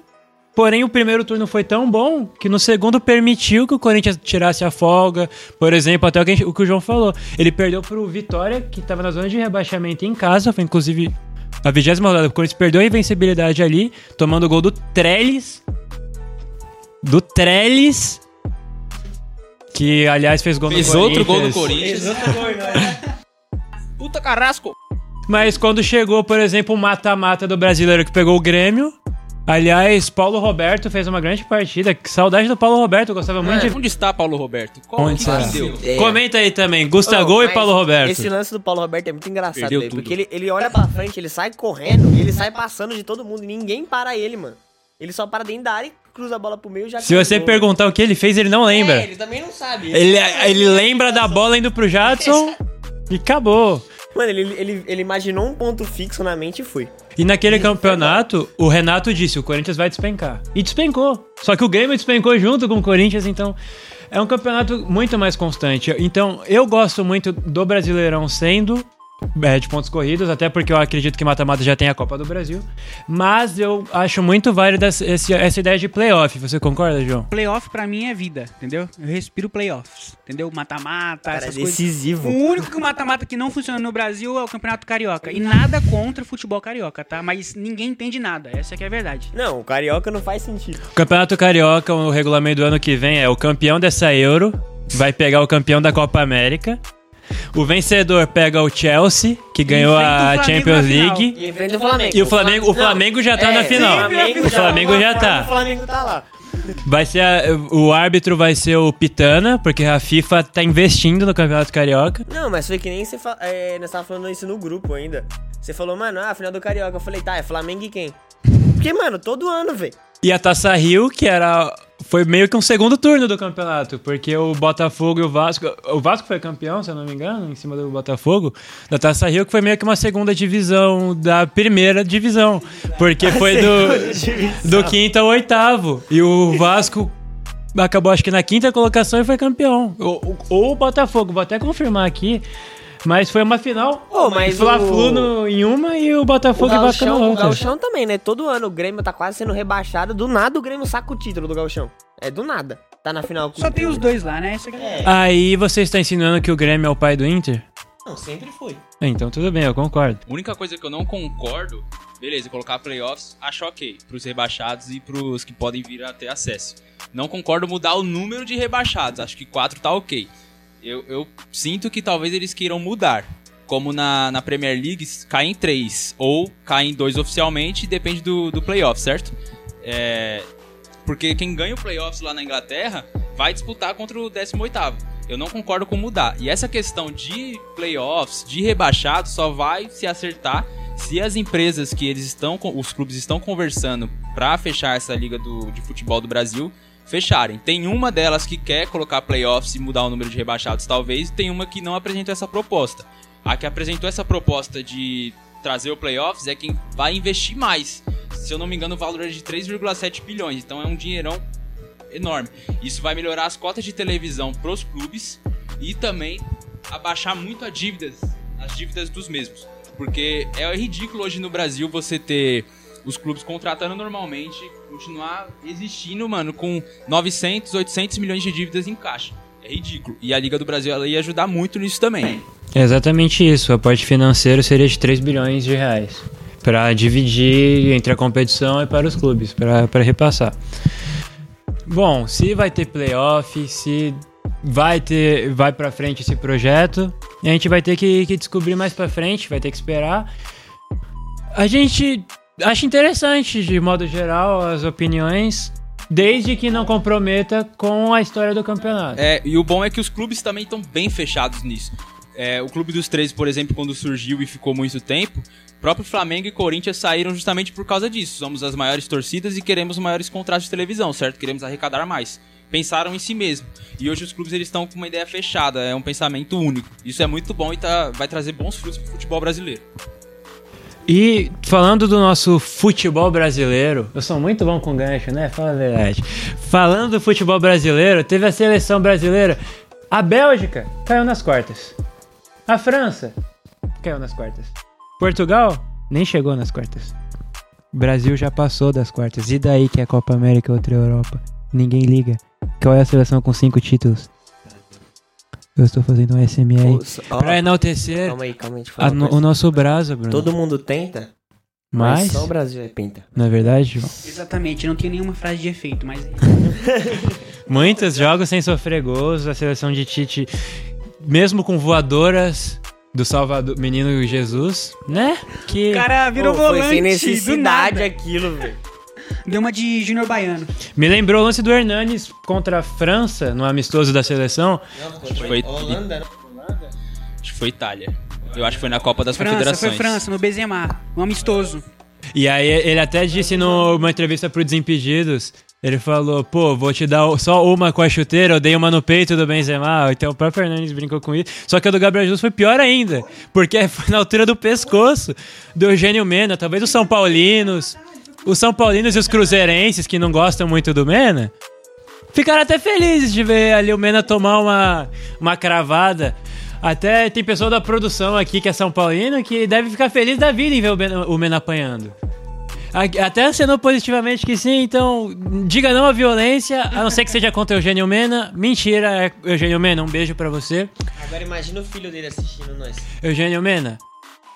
Porém, o primeiro turno foi tão bom que no segundo permitiu que o Corinthians tirasse a folga. Por exemplo, até o que, o que o João falou. Ele perdeu pro Vitória, que estava na zona de rebaixamento em casa. Foi inclusive a vigésima rodada. O Corinthians perdeu a invencibilidade ali, tomando o gol do Trellis. Do Trellis. Que, aliás, fez gol Fez no outro gol no Corinthians. Corinthians. Puta carrasco! Mas quando chegou, por exemplo, o mata-mata do brasileiro que pegou o Grêmio. Aliás, Paulo Roberto fez uma grande partida. Que saudade do Paulo Roberto, eu gostava muito de Onde está Paulo Roberto? Qual Onde deu? É. Comenta aí também, Gustavo Ô, e Paulo Roberto. Esse lance do Paulo Roberto é muito engraçado, tudo. porque ele, ele olha pra frente, ele sai correndo e ele sai passando de todo mundo e ninguém para ele, mano. Ele só para dentro da área e cruza a bola pro meio e já Se você cruzou. perguntar o que ele fez, ele não lembra. É, ele também não sabe. ele, ele lembra da bola indo pro Jadson e acabou. Mano, ele, ele, ele imaginou um ponto fixo na mente e foi. E naquele campeonato, o Renato disse: o Corinthians vai despencar. E despencou. Só que o Grêmio despencou junto com o Corinthians, então é um campeonato muito mais constante. Então eu gosto muito do Brasileirão sendo é, de pontos corridos, até porque eu acredito que mata-mata já tem a Copa do Brasil. Mas eu acho muito válida essa, essa ideia de playoff. Você concorda, João? Playoff pra mim é vida, entendeu? Eu respiro playoffs, entendeu? Mata-mata, Cara, é essas coisas. decisivo. O único que mata-mata que não funciona no Brasil é o Campeonato Carioca. E nada contra o futebol carioca, tá? Mas ninguém entende nada. Essa que é a verdade. Não, o Carioca não faz sentido. O Campeonato Carioca, o regulamento do ano que vem é o campeão dessa Euro vai pegar o campeão da Copa América. O vencedor pega o Chelsea, que ganhou a Champions. League. E enfrenta o Flamengo. E o Flamengo- o Flam- Flamengo já tá é, na final. Flamengo O Flamengo já forma, tá. O Flamengo tá lá. Vai ser a- o árbitro vai ser o Pitana, porque a FIFA tá investindo no Campeonato Carioca. Não, mas foi que nem você fa... é, nós tava falando isso no grupo ainda. Você falou, mano, ah, final do Carioca. Eu falei, tá, é Flamengo e quem? Porque, mano, todo ano, velho. E a Taça Rio, que era foi meio que um segundo turno do campeonato, porque o Botafogo e o Vasco, o Vasco foi campeão, se eu não me engano, em cima do Botafogo, da Taça Rio, que foi meio que uma segunda divisão da primeira divisão, porque foi do do quinto ao oitavo. E o Vasco acabou acho que na quinta colocação e foi campeão. Ou, ou o Botafogo, vou até confirmar aqui. Mas foi uma final. Pô, mas Fla-Flu o- no- em uma e o Botafogo O e Vasco na o outra. Gauchão também, né? Todo ano o Grêmio tá quase sendo rebaixado. Do nada o Grêmio saca o título do Gauchão. É do nada. Tá na final. com Só o tem os dois lá, né? Essa que é. Aí você está insinuando que o Grêmio é o pai do Inter? Não, sempre foi. Então tudo bem, eu concordo. A única coisa que eu não concordo, beleza, colocar playoffs, acho ok. Pros rebaixados e pros que podem vir a ter acesso. Não concordo mudar o número de rebaixados, acho que 4 tá ok. Eu, eu sinto que talvez eles queiram mudar. Como na, na Premier League, cai em 3. Ou cai em 2 oficialmente, depende do, do playoff, certo? É, porque quem ganha o playoffs lá na Inglaterra vai disputar contra o 18º. Eu não concordo com mudar. E essa questão de playoffs, de rebaixado, só vai se acertar se as empresas que eles estão, os clubes estão conversando pra fechar essa liga do, de futebol do Brasil, fecharem. Tem uma delas que quer colocar playoffs e mudar o número de rebaixados, talvez, e tem uma que não apresentou essa proposta. A que apresentou essa proposta de trazer o playoffs é quem vai investir mais. Se eu não me engano, o valor é de 3,7 bilhões, então é um dinheirão enorme. Isso vai melhorar as cotas de televisão pros clubes e também abaixar muito a dívidas, as dívidas dos mesmos. Porque é ridículo hoje no Brasil você ter os clubes contratando normalmente, continuar existindo, mano, com 900, 800 milhões de dívidas em caixa. É ridículo. E a Liga do Brasil ela ia ajudar muito nisso também. É exatamente isso. A parte financeira seria de 3 bilhões de reais. Pra dividir entre a competição e para os clubes, pra repassar. Bom, se vai ter playoff, se vai ter, vai para frente esse projeto, a gente vai ter que, que descobrir mais pra frente, vai ter que esperar. A gente acha interessante, de modo geral, as opiniões, desde que não comprometa com a história do campeonato. É, e o bom é que os clubes também estão bem fechados nisso. É, o Clube dos Três, por exemplo, quando surgiu e ficou muito tempo, o próprio Flamengo e Corinthians saíram justamente por causa disso. Somos as maiores torcidas e queremos maiores contratos de televisão, certo? Queremos arrecadar mais. Pensaram em si mesmo. E hoje os clubes eles estão com uma ideia fechada, é um pensamento único. Isso é muito bom e tá, vai trazer bons frutos pro futebol brasileiro. E falando do nosso futebol brasileiro, eu sou muito bom com gancho, né? Fala a verdade. Falando do futebol brasileiro, teve a seleção brasileira. A Bélgica caiu nas quartas. A França caiu nas quartas. Portugal nem chegou nas quartas. O Brasil já passou das quartas. E daí que é Copa América e outra Europa? Ninguém liga. Qual é a seleção com cinco títulos? Eu estou fazendo um SMR ó, pra enaltecer Calma aí, calma aí. a o nosso braço, Bruno. Todo mundo tenta, mas Mas, só o Brasil é penta. na verdade, João, Exatamente, não tinha nenhuma frase de efeito, mas. muitos jogos sem sofrer gols, a seleção de Tite, mesmo com voadoras do Salvador, menino Jesus, né? Que O cara virou Pô, foi volante. sem do necessidade nada. aquilo, velho. Deu uma de Júnior Baiano. me lembrou o lance do Hernanes contra a França, no amistoso da seleção. Acho que foi, Holanda, né? acho que foi Itália. Eu acho que foi na Copa das França, Confederações. foi França, no Benzema. Um amistoso. E aí ele até disse numa entrevista pro Desimpedidos, ele falou, pô, vou te dar só uma com a chuteira, eu dei uma no peito do Benzema, então o próprio Hernandes brincou com isso. Só que a do Gabriel Jesus foi pior ainda, porque foi na altura do pescoço do Eugênio Mena, talvez os São Paulinos, os São Paulinos e os Cruzeirenses, que não gostam muito do Mena, ficaram até felizes de ver ali o Mena tomar uma, uma cravada. Até tem pessoa da produção aqui que é São Paulino que deve ficar feliz da vida em ver o Ben- o Mena apanhando. Até acenou positivamente que sim, então diga não à violência, a não ser que seja contra Eugênio Mena. Mentira, é Eugênio Mena, um beijo pra você. Agora imagina o filho dele assistindo nós. Eugênio Mena,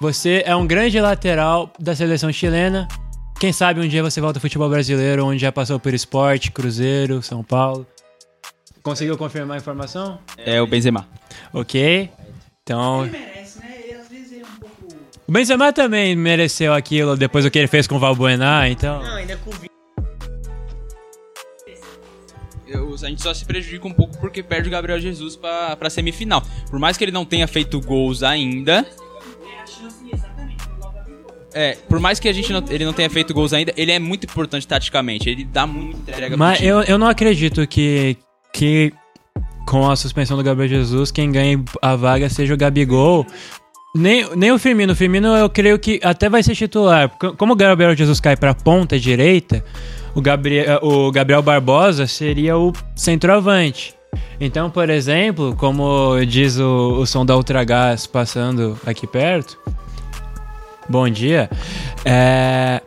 você é um grande lateral da seleção chilena. Quem sabe um dia você volta ao futebol brasileiro, onde já passou por esporte, Cruzeiro, São Paulo. Conseguiu confirmar a informação? É o Benzema. Ok. Então, merece, né? Ele, às vezes é um pouco. o Benzema também mereceu aquilo depois do que ele fez com o Valbuena, então... Não, ainda com o a gente só se prejudica um pouco porque perde o Gabriel Jesus pra, pra semifinal. Por mais que ele não tenha feito gols ainda. É, por mais que a gente não, ele não tenha feito gols ainda, ele é muito importante taticamente. Ele dá muita entrega Mas eu, eu não acredito que, que com a suspensão do Gabriel Jesus, quem ganhe a vaga seja o Gabigol. Nem, nem o Firmino. O Firmino eu creio que até vai ser titular. Como o Gabriel Jesus cai pra ponta direita, o Gabriel, o Gabriel Barbosa seria o centroavante. Então, por exemplo, como diz o, o som da Ultragás passando aqui perto. Bom dia. É,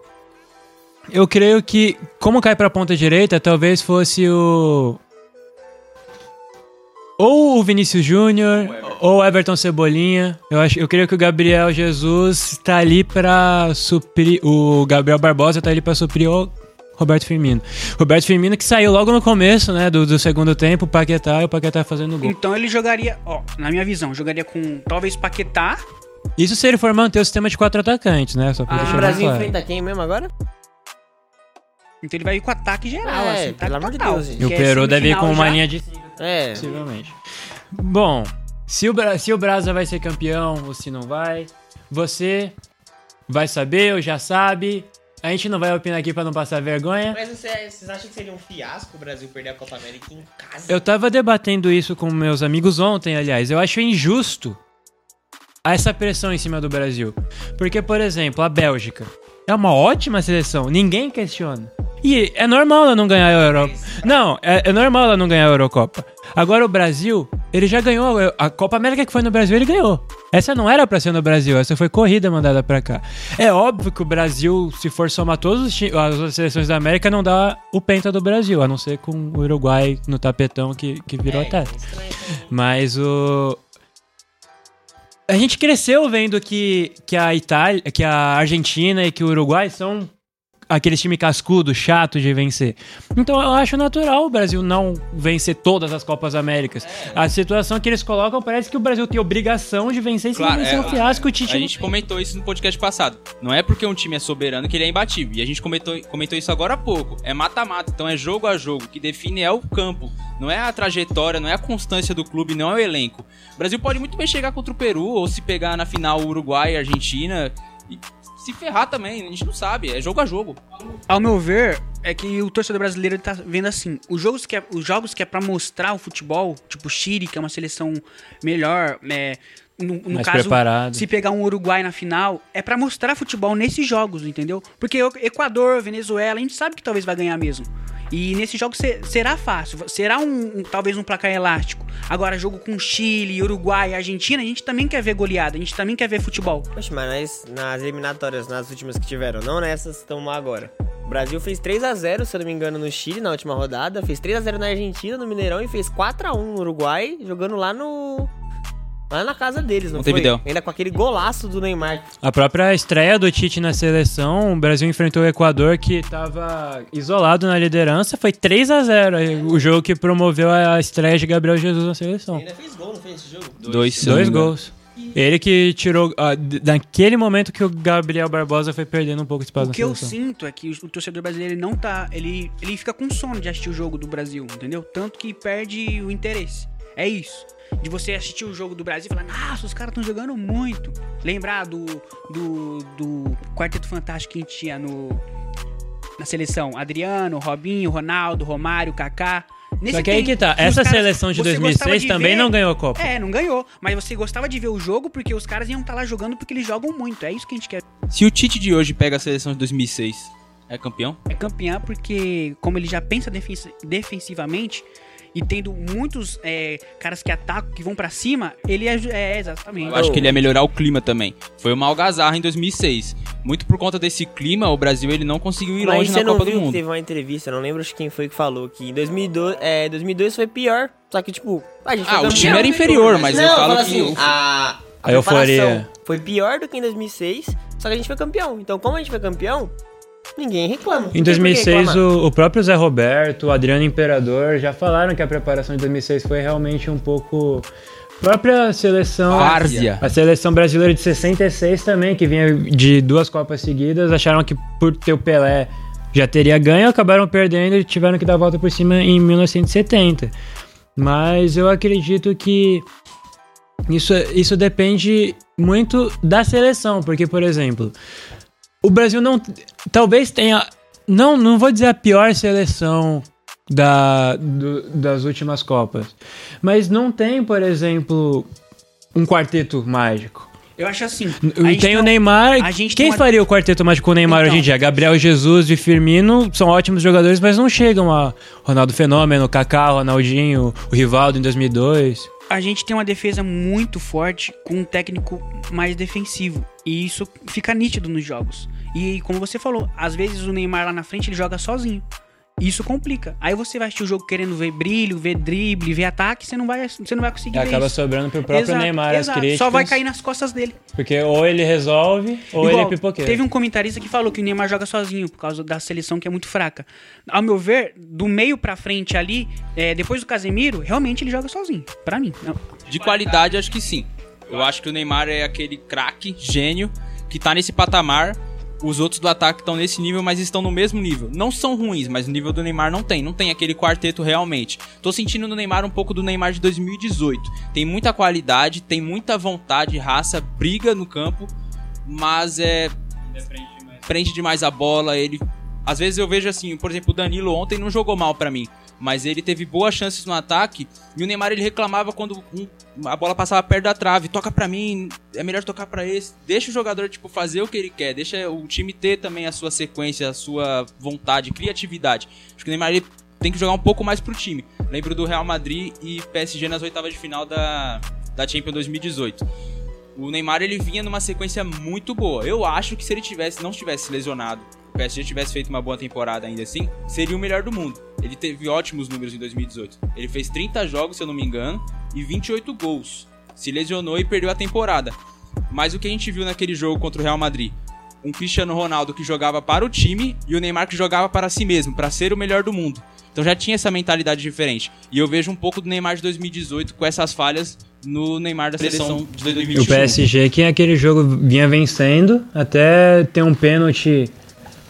eu creio que, como cai pra ponta direita, talvez fosse o. Ou o Vinícius Júnior, ou o Everton Cebolinha. Eu, acho, eu creio que o Gabriel Jesus tá ali pra suprir. O Gabriel Barbosa tá ali pra suprir o Roberto Firmino. Roberto Firmino que saiu logo no começo, né, do, do segundo tempo, o Paquetá e o Paquetá fazendo gol. Então ele jogaria, ó, na minha visão, jogaria com talvez Paquetá. Isso se ele for manter o sistema de quatro atacantes, né? Só pra Ah, O Brasil claro. enfrenta quem mesmo agora? Então ele vai ir com ataque geral, É, assim, tá pelo amor de. Deus, gente. E o é Peru deve ir com uma já. linha de cinco, É. possivelmente. Bom, se o, Bra- se o Brasa vai ser campeão ou se não vai, você vai saber ou já sabe. A gente não vai opinar aqui pra não passar vergonha. Mas você- vocês acham que seria um fiasco o Brasil perder a Copa América em casa? Eu tava debatendo isso com meus amigos ontem, aliás. Eu acho injusto essa pressão em cima do Brasil. Porque, por exemplo, a Bélgica é uma ótima seleção, ninguém questiona. E é normal ela não ganhar a Eurocopa. Não, é, é normal ela não ganhar a Eurocopa. Agora o Brasil, ele já ganhou a- a Copa América que foi no Brasil, ele ganhou. Essa não era pra ser no Brasil, essa foi corrida mandada pra cá. É óbvio que o Brasil, se for somar todas as seleções da América, não dá o penta do Brasil, a não ser com o Uruguai no tapetão que, que virou É, também. Mas o. A gente cresceu vendo que, que a Itália, que a Argentina e que o Uruguai são aqueles time cascudo, chato de vencer. Então eu acho natural o Brasil não vencer todas as Copas Américas. A situação que eles colocam parece que o Brasil tem obrigação de vencer, se não vencer é, um fiasco, o Tite A gente comentou isso no podcast passado. Não é porque um time é soberano que ele é imbatível. E a gente comentou, comentou isso agora há pouco. É mata-mata, então é jogo a jogo. O que define é o campo. Não é a trajetória, não é a constância do clube, não é o elenco. O Brasil pode muito bem chegar contra o Peru ou se pegar na final Uruguai e Argentina e se ferrar também. A gente não sabe. É jogo a jogo. Ao meu ver, é que o torcedor brasileiro tá vendo assim, os jogos que é, os jogos que é para mostrar o futebol, tipo Chile, que é uma seleção melhor, é, no, no Mais caso, preparado. se pegar um Uruguai na final, é pra mostrar futebol nesses jogos, entendeu? Porque o Equador, Venezuela, a gente sabe que talvez vai ganhar mesmo. E nesses jogos se- será fácil, será um, um- talvez um placar elástico. Agora, jogo com Chile, Uruguai, Argentina, a gente também quer ver goleada, a gente também quer ver futebol. Poxa, mas nas eliminatórias, nas últimas que tiveram, não nessas que estão agora. O Brasil fez 3x0, se eu não me engano, no Chile na última rodada. Fez 3x0 na Argentina, no Mineirão, e fez 4x1 no Uruguai, jogando lá no. Lá na casa deles, não Montevidéu. foi? Ainda com aquele golaço do Neymar. A própria estreia do Tite na seleção, o Brasil enfrentou o Equador que estava isolado na liderança, foi 3 a 0 o jogo que promoveu a estreia de Gabriel Jesus na seleção. Ainda fez gol, não fez esse jogo? Dois, Dois engano. gols. Ele que tirou. ah, naquele momento que o Gabriel Barbosa foi perdendo um pouco de espaço O que eu sinto é que o torcedor brasileiro ele não tá. Ele, ele fica com sono de assistir o jogo do Brasil, entendeu? Tanto que perde o interesse. É isso. De você assistir o jogo do Brasil e falar, nossa, os caras estão jogando muito. Lembrar do, do, do Quarteto Fantástico que a gente tinha no, na seleção. Adriano, Robinho, Ronaldo, Romário, Kaká. Nesse Só que aí que tá. Essa caras- seleção de você gostava 2006 de também ver- não ganhou a Copa. É, não ganhou. Mas você gostava de ver o jogo porque os caras iam estar lá jogando porque eles jogam muito. É isso que a gente quer. Se o Tite de hoje pega a seleção de 2006, é campeão? é campeão porque, como ele já pensa defen- defensivamente, e tendo muitos é, caras que atacam, que vão pra cima, ele é, é exatamente. Eu acho que ele ia melhorar o clima também. Foi uma algazarra em 2006. Muito por conta desse clima, o Brasil ele não conseguiu ir Mas longe você na não Copa do Mundo. teve uma entrevista, eu não lembro de quem foi que falou que em 2002, é, 2002 foi pior. Só que, tipo, a gente foi Ah, o time era inferior, mas eu Não, falo falo que assim, a, a, A euforia. foi pior do que em 2006, só que a gente foi campeão. Então, como a gente foi campeão, ninguém reclama. Em tem por que 2006, reclamar. o, o próprio Zé Roberto, o Adriano Imperador já falaram que a preparação de 2006 foi realmente um pouco. Própria seleção. Várzea. A seleção brasileira de 66 também, que vinha de duas Copas seguidas, acharam que por ter o Pelé já teria ganho, acabaram perdendo e tiveram que dar a volta por cima em 1970. Mas eu acredito que isso, isso depende muito da seleção, porque, por exemplo, o Brasil não. Talvez tenha. Não, não vou dizer a pior seleção da, do- das últimas Copas. Mas não tem, por exemplo, um quarteto mágico. Eu acho assim. E tem o Neymar. a gente Quem uma- faria o quarteto mágico com o Neymar Então. hoje em dia? Gabriel Jesus e Firmino são ótimos jogadores, mas não chegam a Ronaldo Fenômeno, Kaká, Ronaldinho, o Rivaldo em 2002. a gente tem uma defesa muito forte com um técnico mais defensivo. E isso fica nítido nos jogos. E como você falou, às vezes o Neymar lá na frente ele joga sozinho. Isso complica. Aí você vai assistir o jogo querendo ver brilho, ver drible, ver ataque, você não vai, você não vai conseguir E ver acaba isso. sobrando pro próprio Exato, Neymar as exato. críticas. Só vai cair nas costas dele. Porque ou ele resolve, ou Igual, ele é pipoqueira. Teve um comentarista que falou que o Neymar joga sozinho por causa da seleção que é muito fraca. Ao meu ver, do meio pra frente ali, é, depois do Casemiro, realmente ele joga sozinho. Pra mim. Não. De qualidade, acho que sim. Eu acho que o Neymar é aquele craque, gênio, que tá nesse patamar. Os outros do ataque estão nesse nível, mas estão no mesmo nível. Não são ruins, mas o nível do Neymar não tem. Não tem aquele quarteto realmente. Tô sentindo no Neymar um pouco do Neymar de 2018. Tem muita qualidade, tem muita vontade, raça, briga no campo, mas é. Prende demais a bola, ele. Às vezes eu vejo assim, por exemplo, o Danilo ontem não jogou mal pra mim, mas ele teve boas chances no ataque e o Neymar ele reclamava quando um- a bola passava perto da trave, toca pra mim, é melhor tocar pra esse. Deixa o jogador tipo fazer o que ele quer, deixa o time ter também a sua sequência, a sua vontade, criatividade. Acho que o Neymar ele tem que jogar um pouco mais pro time. Lembro do Real Madrid e PSG nas oitavas de final da da Champions 2018. O Neymar ele vinha numa sequência muito boa. Eu acho que se ele tivesse não tivesse lesionado, o PSG tivesse feito uma boa temporada ainda assim, seria o melhor do mundo. Ele teve ótimos números em 2018. Ele fez 30 jogos, se eu não me engano, e 28 gols. Se lesionou e perdeu a temporada. Mas o que a gente viu naquele jogo contra o Real Madrid? Um Cristiano Ronaldo que jogava para o time e o Neymar que jogava para si mesmo, para ser o melhor do mundo. Então já tinha essa mentalidade diferente. E eu vejo um pouco do Neymar de 2018 com essas falhas no Neymar da seleção de E 2021. o PSG, que aquele jogo vinha vencendo, até ter um pênalti.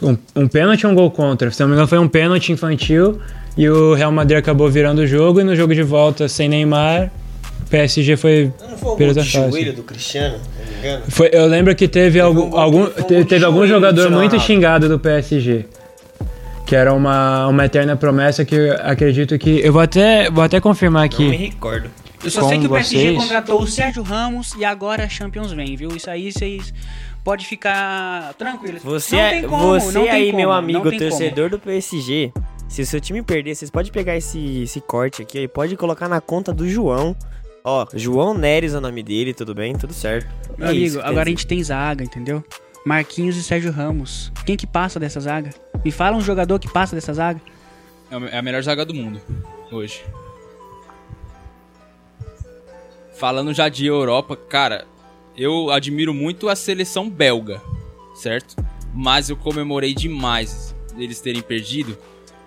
Um, um pênalti e um gol contra. Se não me engano, foi um pênalti infantil. E o Real Madrid acabou virando o jogo. E no jogo de volta, sem Neymar, o PSG foi. Não foi o gol de joelho do Cristiano, se não me engano? foi eu lembro que teve, um algum, algum, que foi um te- gol de teve algum jogador muito xingado do PSG. Que era uma, uma eterna promessa que eu acredito que. Eu vou até, vou até confirmar Não me aqui. recordo. Eu só Com sei que o PSG vocês. contratou o Sérgio Ramos e agora a Champions vem, viu? Isso aí vocês podem ficar tranquilos. Você, não é- tem como, você não tem aí, como, meu não amigo, tem como. torcedor do PSG, se o seu time perder, vocês podem pegar esse, esse corte aqui e pode colocar na conta do João. Ó, João Neres é o nome dele, tudo bem? Tudo certo. Meu É amigo, isso agora a gente tem zaga, entendeu? Marquinhos e Sérgio Ramos. Quem que passa dessa zaga? Me fala um jogador que passa dessa zaga. É a melhor zaga do mundo hoje. Falando já de Europa, cara, eu admiro muito a seleção belga, certo? Mas eu comemorei demais eles terem perdido,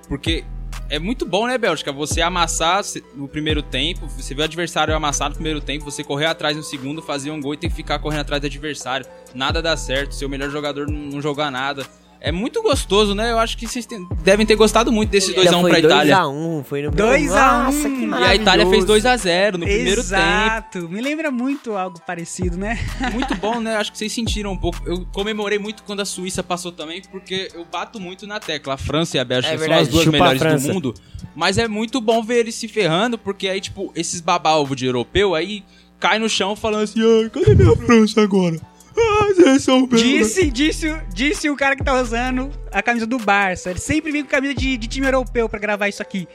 porque é muito bom, né, Bélgica? Você amassar no primeiro tempo, você vê o adversário amassar no primeiro tempo, você correr atrás no segundo, fazer um gol e ter que ficar correndo atrás do adversário. Nada dá certo, seu melhor jogador não jogar nada. É muito gostoso, né? Eu acho que vocês tem- devem ter gostado muito desses 2x1 foi pra Itália. 2x1, foi no 2 a 1. Nossa, que E E a Itália fez maravilhoso. 2x0 no primeiro Exato. Me lembra muito algo parecido, né? tempo. Muito bom, né? Acho que vocês sentiram um pouco. Eu comemorei muito quando a Suíça passou também, porque eu bato muito na tecla. A França e a Bélgica É são as duas chupa melhores do mundo. Mas é muito bom ver eles se ferrando, porque aí, tipo, esses babalvos de europeu aí cai no chão falando assim: ai, cadê minha França agora? Ah, seleção belga." Disse, disse, o- disse o cara que tá usando a camisa do Barça. Ele sempre vem com camisa de, de time europeu pra gravar isso aqui.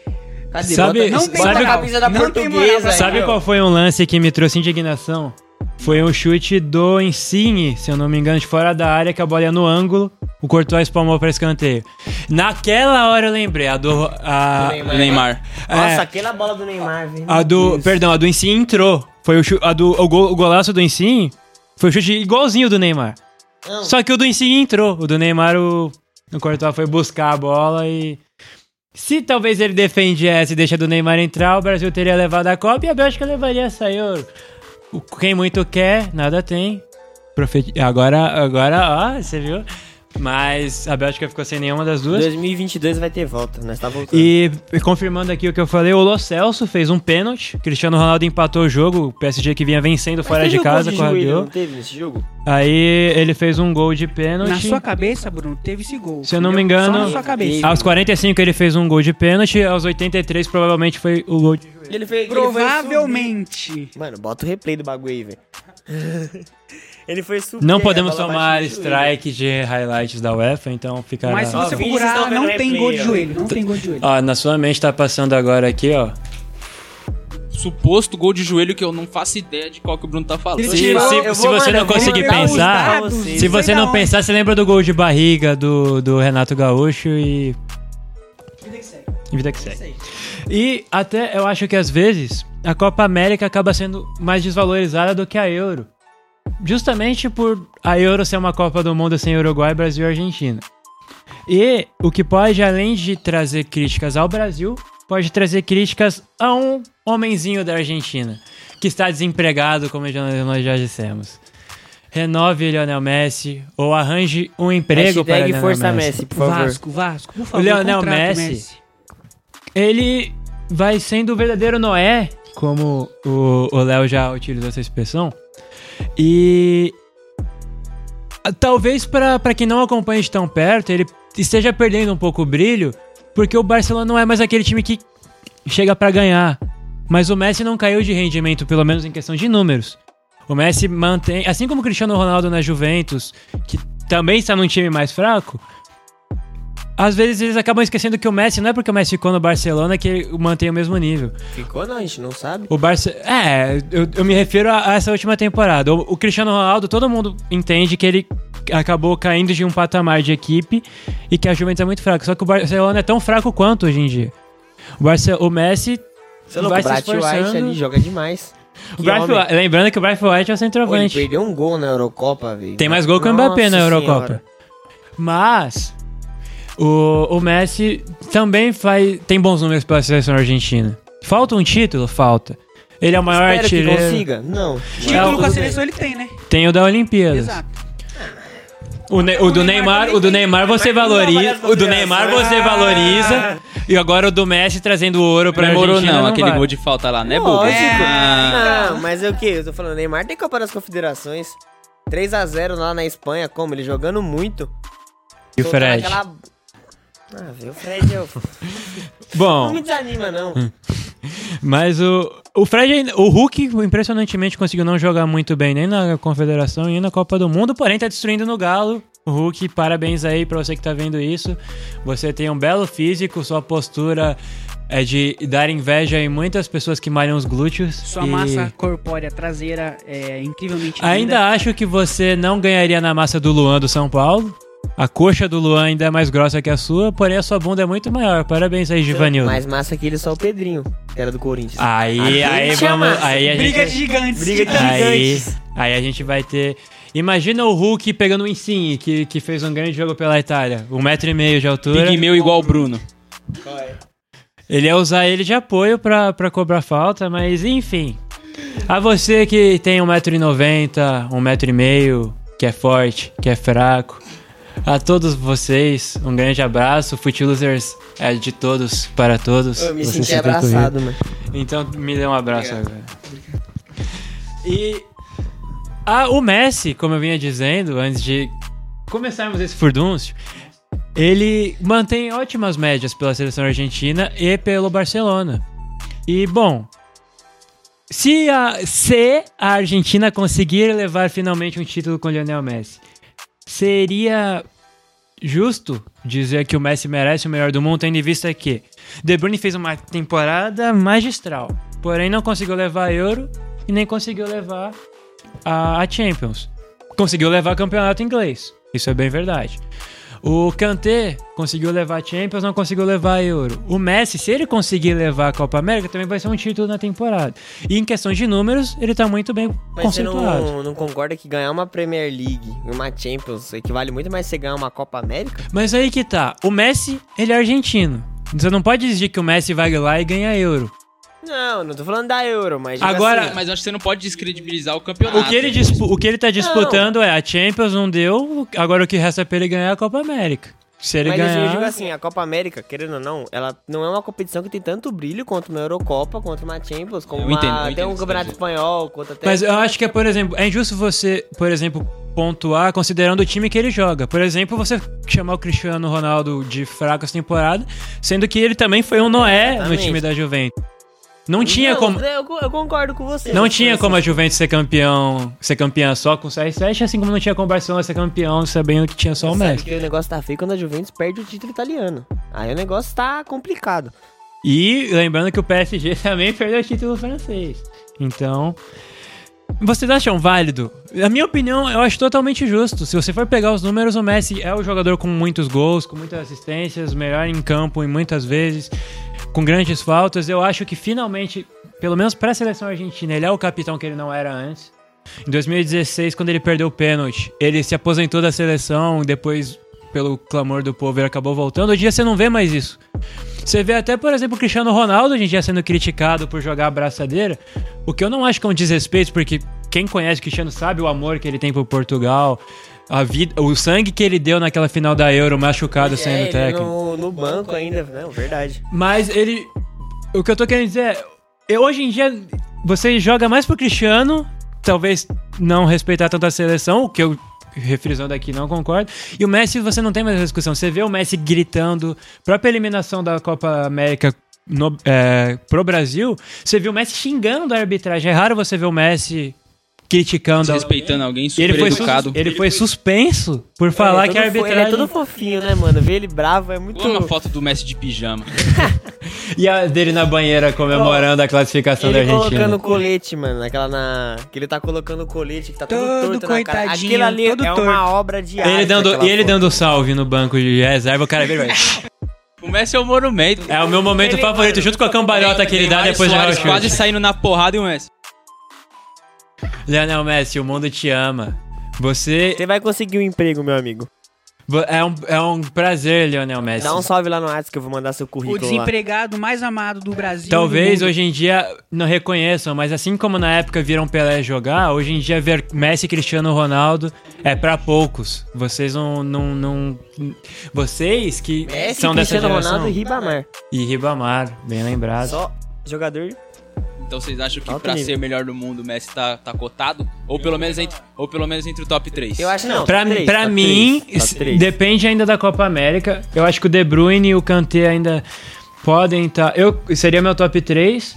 Cadê? Sabe- não tem a moral. camisa da portuguesa. Sabe qual foi um lance que me trouxe indignação? Foi um chute do Insigne, se eu não me engano, de fora da área, que a bola ia no ângulo, o Courtois espalmou para escanteio. Naquela hora eu lembrei, a do... A, Do Neymar. Nossa, É. aquela bola do Neymar, velho. a do... Deus. Perdão, a do Insigne entrou. Foi o, a do, o, gol- o golaço do Insigne foi o chute igualzinho do Neymar. Só que o do Insigne entrou. O do Neymar, o, o Courtois foi buscar a bola e... Se talvez ele defendesse e deixa do Neymar entrar, o Brasil teria levado a Copa e a Bélgica levaria essa Euro. O- Quem muito quer, nada tem. Profeti- Agora, agora, ó, você viu? Mas a Bélgica ficou sem nenhuma das duas. 2022 vai ter volta, nós tá voltando. E e confirmando aqui o que eu falei, o Lo Celso fez um pênalti. Cristiano Ronaldo empatou o jogo. O PSG que vinha vencendo fora de casa de com o Rabiot. Não teve nesse jogo? Aí ele fez um gol de pênalti. Na sua cabeça, Bruno, teve esse gol. Se eu não me engano- Só na sua cabeça. Aos 45 ele fez um gol de pênalti, aos 83 provavelmente foi o gol de E Ele fez, ele Provavelmente. subir- Mano, bota o replay do bagulho aí, velho. ele foi subir. Não podemos tomar strike de highlights da UEFA, então ficará... Mas se você procurar, não tem gol de joelho. Não tem gol de joelho. Ó, na sua mente tá passando agora aqui, ó. Suposto gol de joelho que eu não faço ideia de qual que o Bruno tá falando. Se, se- se você não conseguir pensar, dados, se você não pensar, você lembra do gol de barriga do, do Renato Gaúcho e E vida que segue. E até eu acho que às vezes a Copa América acaba sendo mais desvalorizada do que a Euro. Justamente por a Euro ser uma Copa do Mundo sem Uruguai, Brasil e Argentina. E o que pode, além de trazer críticas ao Brasil, pode trazer críticas a um homenzinho da Argentina, que está desempregado, como nós já dissemos. Renove Lionel Messi ou arranje um emprego para Hashtag Lionel Força Messi. Messi, por favor. Vasco, Vasco, por favor. O contrata o Messi. ele vai sendo o verdadeiro Noé, como o o Léo já utilizou essa expressão. E talvez para quem não acompanha de tão perto, ele esteja perdendo um pouco o brilho, porque o Barcelona não é mais aquele time que chega para ganhar. Mas o Messi não caiu de rendimento, pelo menos em questão de números. O Messi mantém, assim como o Cristiano Ronaldo na Juventus, que também está num time mais fraco, às vezes eles acabam esquecendo que o Messi não é porque o Messi ficou no Barcelona que ele mantém o mesmo nível. Ficou não, a gente não sabe. O Barça. É, eu, eu me refiro a, a essa última temporada. O, o Cristiano Ronaldo, todo mundo entende que ele acabou caindo de um patamar de equipe e que a Juventus é muito fraca. Só que o Barcelona é tão fraco quanto hoje em dia. O, Barce, o Messi. Você é louco, vai o se Bright White esforçando. ali joga demais. O Que Bright lembrando que o Bright White é o Pô, ele centroavante. perdeu um gol na Eurocopa, velho. Tem mais gol que o Mbappé na Eurocopa. Senhora. Mas o, o Messi também faz, tem bons números pela seleção argentina. Falta um título? Falta. Ele é o maior Espero que artilheiro. consiga? Não. Título com a bem. seleção ele tem, né? Tem o da Olimpíadas. Exato. O, Ne- o do Neymar, o do Neymar você valoriza, o do Neymar você valoriza e agora o do Messi trazendo ouro pra Demorou Argentina não, não aquele gol de falta lá, né, Bobo? Lógico. Ah, Não, mas é o que? Eu tô falando, Neymar tem Copa das Confederações. 3x0 lá na Espanha, como? Ele jogando muito. E o Fred. aquela- Ah, o Fred é o... Bom, Não me desanima, não. Mas o, o Fred, o Hulk, impressionantemente, conseguiu não jogar muito bem nem na Confederação e nem na Copa do Mundo, porém tá destruindo no Galo. O Hulk, parabéns aí pra você que tá vendo isso. Você tem um belo físico, sua postura é de dar inveja em muitas pessoas que malham os glúteos. Sua e massa corpórea traseira é incrivelmente linda. Ainda acho que você não ganharia na massa do Luan do São Paulo. A coxa do Luan ainda é mais grossa que a sua, porém a sua bunda é muito maior. Parabéns aí, Givanildo. Mais massa que ele só o Pedrinho, que era do Corinthians. Aí, aí vamos. massa. Aí a Briga gente, de gigantes. Briga de Aí, gigantes. aí a gente vai ter. Imagina o Hulk pegando o Insigne, que, que fez um grande jogo pela Itália. Um metro e meio de altura. Pigmeu igual o Bruno. Ele ia usar ele de apoio pra, pra cobrar falta, mas enfim. A você que tem 1,90m, 1,5m, que é forte, que é fraco. A todos vocês, um grande abraço. Foot Losers é de todos para todos. Eu me Você senti abraçado, mano. então me dê um abraço agora. E ah, o Messi, como eu vinha dizendo antes de começarmos esse furdúncio, ele mantém ótimas médias pela seleção argentina e pelo Barcelona. E bom, se a, se a Argentina conseguir levar finalmente um título com o Lionel Messi, seria justo dizer que o Messi merece o melhor do mundo, tendo em vista que De Bruyne fez uma temporada magistral, porém não conseguiu levar a Euro e nem conseguiu levar a, Champions. Conseguiu levar o campeonato inglês, isso é bem verdade. O Kanté conseguiu levar a Champions, não conseguiu levar a Euro. O Messi, se ele conseguir levar a Copa América, também vai ser um título na temporada. E em questão de números, ele tá muito bem Mas você não, não concorda que ganhar uma Premier League e uma Champions equivale muito mais você ganhar uma Copa América? Mas aí que tá. O Messi, ele é argentino. Você não pode exigir que o Messi vai lá e ganha euro. Não, não tô falando da Euro, mas. Agora- assim, Mas eu acho que você não pode descredibilizar o campeonato. O que ele, dispu- o que ele tá disputando é a Champions, não deu. Agora o que resta é pra ele ganhar a Copa América. Se ele Mas eu ganhar. digo assim, a Copa América, querendo ou não, ela não é uma competição que tem tanto brilho quanto uma Eurocopa, quanto uma Champions, como Eu uma, entendo, eu até um você campeonato tá espanhol, quanto até... Mas eu acho que é, por exemplo, é injusto você, por exemplo, pontuar considerando o time que ele joga. Por exemplo, você chamar o Cristiano Ronaldo de fraco essa temporada, sendo que ele também foi um Noé no Exatamente. time da Juventus. Não tinha como. Eu, eu concordo com você. Não tinha como a Juventus ser campeão, ser campeã só com o CR7, assim como não tinha como o Barcelona ser campeão sabendo que tinha só o Sabe Messi. que o negócio tá feio quando a Juventus perde o título italiano. Aí o negócio tá complicado. E lembrando que o PSG também perdeu o título francês. Então, vocês acham válido? Na minha opinião, eu acho totalmente justo. Se você for pegar os números, o Messi é o jogador com muitos gols, com muitas assistências, melhor em campo em muitas vezes, com grandes faltas. Eu acho que finalmente, pelo menos para a seleção argentina, ele é o capitão que ele não era antes. Em 2016, quando ele perdeu o pênalti, ele se aposentou da seleção, depois, pelo clamor do povo, ele acabou voltando. Hoje em dia você não vê mais isso. Você vê até, por exemplo, o Cristiano Ronaldo hoje em dia sendo criticado por jogar a braçadeira, o que eu não acho que é um desrespeito, porque quem conhece o Cristiano sabe o amor que ele tem por Portugal, a vida, o sangue que ele deu naquela final da Euro, machucado é, ele técnico. no, no banco ainda, não, verdade. Mas ele. O que eu tô querendo dizer é. hoje em dia, você joga mais pro Cristiano, talvez não respeitar tanto a seleção, o que eu. Refrisando aqui, não concordo. E o Messi, você não tem mais essa discussão. Você vê o Messi gritando, própria eliminação da Copa América no, é, pro Brasil, você viu o Messi xingando a arbitragem. É raro você ver o Messi criticando. Desrespeitando alguém super ele foi, educado. ele foi suspenso por falar Ele é que a arbitragem. Ele é todo fofinho, né, mano? Ver ele bravo é muito... Olha uma foto do Messi de pijama. E a dele na banheira comemorando a classificação da Ele Argentina. colocando colete, mano, naquela na... Que ele tá colocando colete, que tá todo Todo torto na cara. coitadinho, Aquilo ali todo é torto. uma obra de arte. Ele dando, aquela e ele dando salve no banco de reserva, o cara vira. O Messi é o monumento. É o meu momento Ele- favorito, junto com a cambalhota que ele dá depois de o quase saindo na porrada e o Messi. Lionel Messi, o mundo te ama. Você. Você vai conseguir um emprego, meu amigo. É um, é um prazer, Lionel Messi. Dá um salve lá no WhatsApp que eu vou mandar seu O currículo lá. desempregado mais amado do Brasil. Talvez do hoje em dia não reconheçam, mas assim como na época viram Pelé jogar, hoje em dia ver Messi e Cristiano Ronaldo é pra poucos. Vocês não. não, não vocês que Messi, são dessa Cristiano geração. Ronaldo e Ribamar. E Ribamar, bem lembrado. Só jogador... Então vocês acham que nível. ser o melhor do mundo o Messi tá, tá cotado? Ou pelo menos entre, ou pelo menos entre o top 3? Eu acho não. Pra, top três, pra top mim, top três. depende ainda da Copa América. Eu acho que o De Bruyne e o Kanté ainda podem estar. eu seria meu top 3,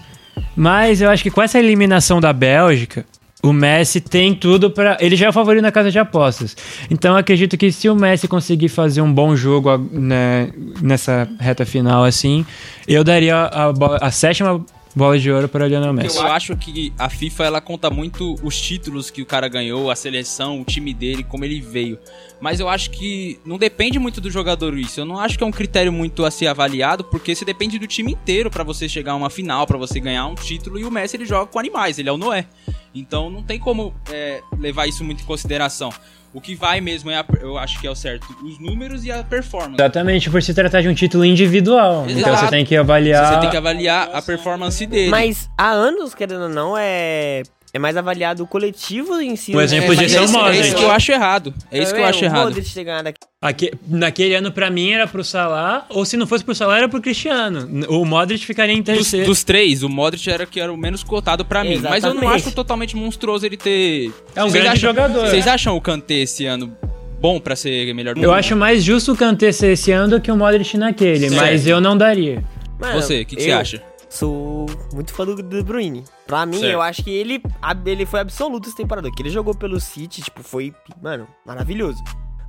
mas eu acho que com essa eliminação da Bélgica, o Messi tem tudo pra. Ele já é o favorito na casa de apostas. Então eu acredito que se o Messi conseguir fazer um bom jogo a- né, nessa reta final assim, eu daria a, bola- a sétima bola de ouro para Lionel Messi. Eu acho que a FIFA ela conta muito os títulos que o cara ganhou, a seleção, o time dele, como ele veio. Mas eu acho que não depende muito do jogador isso. Eu não acho que é um critério muito a ser avaliado, porque você depende do time inteiro pra você chegar a uma final, pra você ganhar um título. E o Messi ele joga com animais, ele é o Noé. Então não tem como é, levar isso muito em consideração. O que vai mesmo é, a- eu acho que é o certo, os números e a performance. Exatamente, por se tratar de um título individual. Então Exato. você tem que avaliar. Você tem que avaliar a performance dele. Mas há anos, querendo ou não, é... É mais avaliado o coletivo em si. Um né? exemplo É, disso é o isso, é Modric. isso que eu acho errado. É isso que eu acho o errado. Modric aqui. Aque- naquele ano, pra mim, era pro Salah, ou se não fosse pro Salah, era pro Cristiano. O Modric ficaria em Dos, terceiro. dos três, o Modric era que era o menos cotado pra mim. Mas eu não Exatamente. acho totalmente monstruoso ele ter. É um Vocês grande acham- jogador. Vocês acham o Kanté esse ano bom pra ser melhor do Eu mundo? acho mais justo o Kanté ser esse ano do que o Modric naquele, Certo. mas eu não daria. Mano, Você, o que, que eu você acha? Sou muito fã do De Bruyne. Pra mim, Certo. eu acho que ele, ele foi absoluto essa temporada. Que ele jogou pelo City, tipo, foi, mano, maravilhoso.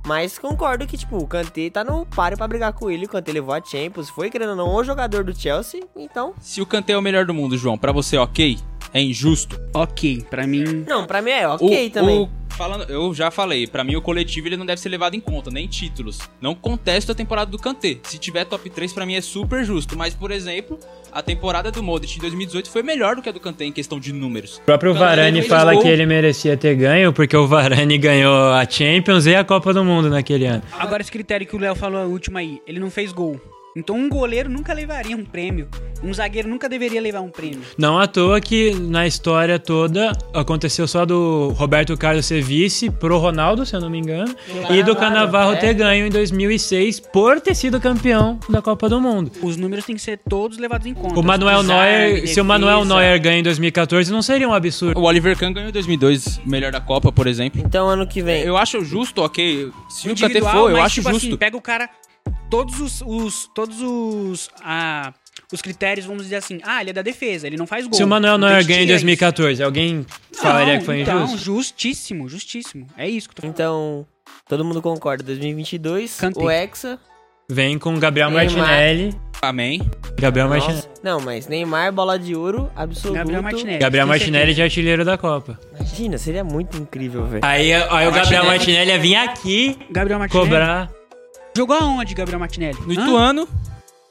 Mas concordo que, tipo, o Kanté tá no páreo pra brigar com ele. O Kanté levou a Champions, foi querendo ou não o jogador do Chelsea. Então, Se o Kanté é o melhor do mundo, João, pra você, ok? É injusto? Ok, pra mim. não, pra mim é ok o, também. o- falando, eu já falei, pra mim o coletivo ele não deve ser levado em conta, nem títulos. Não contesto a temporada do Kanté. Se tiver top 3 pra mim é super justo, mas por exemplo, a temporada do Modric em 2018 foi melhor do que a do Kanté em questão de números. O próprio Varane fala gol. que ele merecia ter ganho, porque o Varane ganhou a Champions e a Copa do Mundo naquele ano. Agora, esse critério que o Léo falou a última aí, ele não fez gol. Então, um goleiro nunca levaria um prêmio. Um zagueiro nunca deveria levar um prêmio. Não à toa que na história toda aconteceu só do Roberto Carlos ser vice pro Ronaldo, se eu não me engano, e do Cannavaro é. ter ganho em 2006 por ter sido campeão da Copa do Mundo. Os números têm que ser todos levados em conta. O Manuel Neuer, se o Manuel defesa. Neuer ganha em 2014, não seria um absurdo. O Oliver Kahn ganhou em 2002, melhor da Copa, por exemplo. Então, ano que vem. Eu acho justo, ok. Se o individual, for, eu acho tipo justo. Assim, pega o cara. Todos os. os todos os. Ah, os critérios, vamos dizer assim. Ah, ele é da defesa, ele não faz gol. Se o Manuel Neuer gente ganha em tira 2014, alguém isso. falaria Não, que foi então, injusto? justíssimo, justíssimo. É isso que eu tô falando. Então, todo mundo concorda. 2022, Kanté. o Hexa. Vem com Gabriel Neymar. Martinelli. Amém. Gabriel Nossa. Martinelli. Não, mas Neymar, bola de ouro, absoluto. Gabriel Martinelli. Gabriel com Martinelli de artilheiro da Copa. Imagina, seria muito incrível, velho. Aí, aí o Gabriel Martinelli. Martinelli ia vir aqui Gabriel Martinelli. cobrar. Jogou aonde, Gabriel Martinelli? No Hã? Ituano,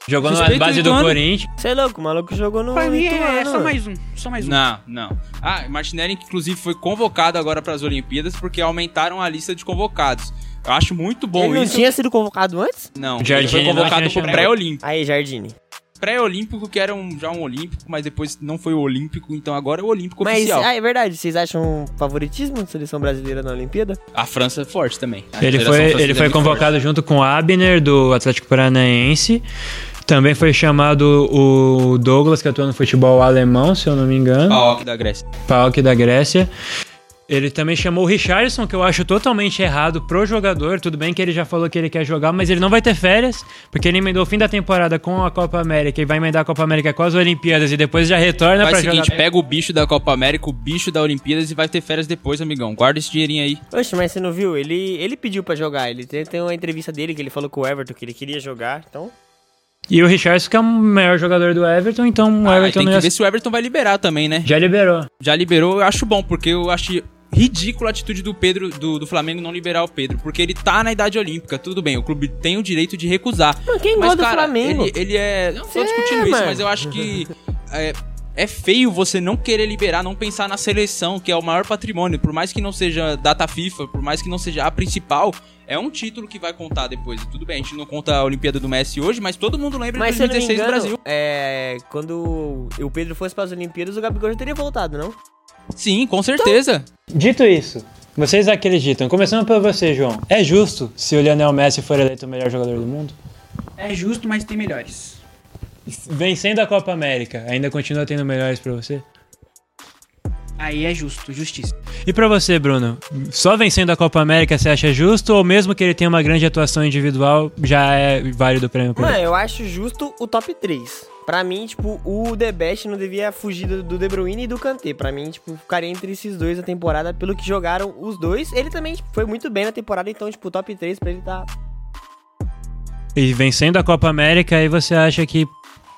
Jogou na Suspeito base do Ituano. Corinthians. Você é louco, o maluco jogou no Pra mim é, Ituano, só mano. mais um. Só mais um. Não, não. Ah, Martinelli, inclusive, foi convocado agora para as Olimpíadas porque aumentaram a lista de convocados. Eu acho muito bom Ele não isso. tinha sido convocado antes? Não, ele Jardine foi não convocado tinha pro pré-olímpico. Aí, Jardine. Pré-olímpico, que era um, já um olímpico, mas depois não foi o olímpico, então agora é o olímpico Mas, oficial. ah, é verdade, vocês acham favoritismo da seleção brasileira na Olimpíada? A França é forte também. A Ele foi, ele é foi convocado junto com o Abner, do Atlético Paranaense. Também foi chamado o Douglas, que atua no futebol alemão, se eu não me forte. engano. PAOK da Grécia. Pauk da Grécia. Ele também chamou o Richardson, que eu acho totalmente errado pro jogador. Tudo bem que ele já falou que ele quer jogar, mas ele não vai ter férias, porque ele emendou o fim da temporada com a Copa América e vai emendar a Copa América com as Olimpíadas e depois já retorna Faz pra o seguinte, jogar. pega o bicho da Copa América, o bicho da Olimpíadas e vai ter férias depois, amigão. Guarda esse dinheirinho aí. Oxe, mas você não viu? Ele, ele pediu pra jogar. Ele tem, tem uma entrevista dele que ele falou com o Everton que ele queria jogar. Então, E o Richardson, que é o maior jogador do Everton, então o Ah, Everton tem que ia... ver se o Everton vai liberar também, né? já liberou. Já liberou, eu acho bom, porque eu acho ridícula a atitude do Pedro, do, do Flamengo não liberar o Pedro, porque ele tá na idade olímpica, tudo bem, o clube tem o direito de recusar. Mano, quem mas, gosta do cara, Flamengo? Ele, ele é. Não tô É, discutindo isso, mano. mas eu acho que. É, é feio você não querer liberar, não pensar na seleção, que é o maior patrimônio. Por mais que não seja data FIFA, por mais que não seja a principal, é um título que vai contar depois. Tudo bem, a gente não conta a Olimpíada do Messi hoje, mas todo mundo lembra mas de se eu não me 2016 do engano, Brasil. é, quando o Pedro fosse pras Olimpíadas, o Gabigol já teria voltado, não? Sim, com certeza. Dito isso, vocês acreditam, começando por você, João, é justo se o Lionel Messi for eleito o melhor jogador do mundo? É justo, mas tem melhores. Vencendo a Copa América, ainda continua tendo melhores pra você? Aí é justo, justiça. E pra você, Bruno, só vencendo a Copa América você acha justo ou mesmo que ele tenha uma grande atuação individual já é válido o prêmio pra Mano, eu acho justo o top 3. Pra mim, tipo, o The Best não devia fugir do, De Bruyne e do Kanté. Pra mim, tipo, ficaria entre esses dois a temporada, pelo que jogaram os dois. Ele também tipo, foi muito bem na temporada, então, tipo, o top 3 pra ele tá... E vencendo a Copa América, aí você acha que.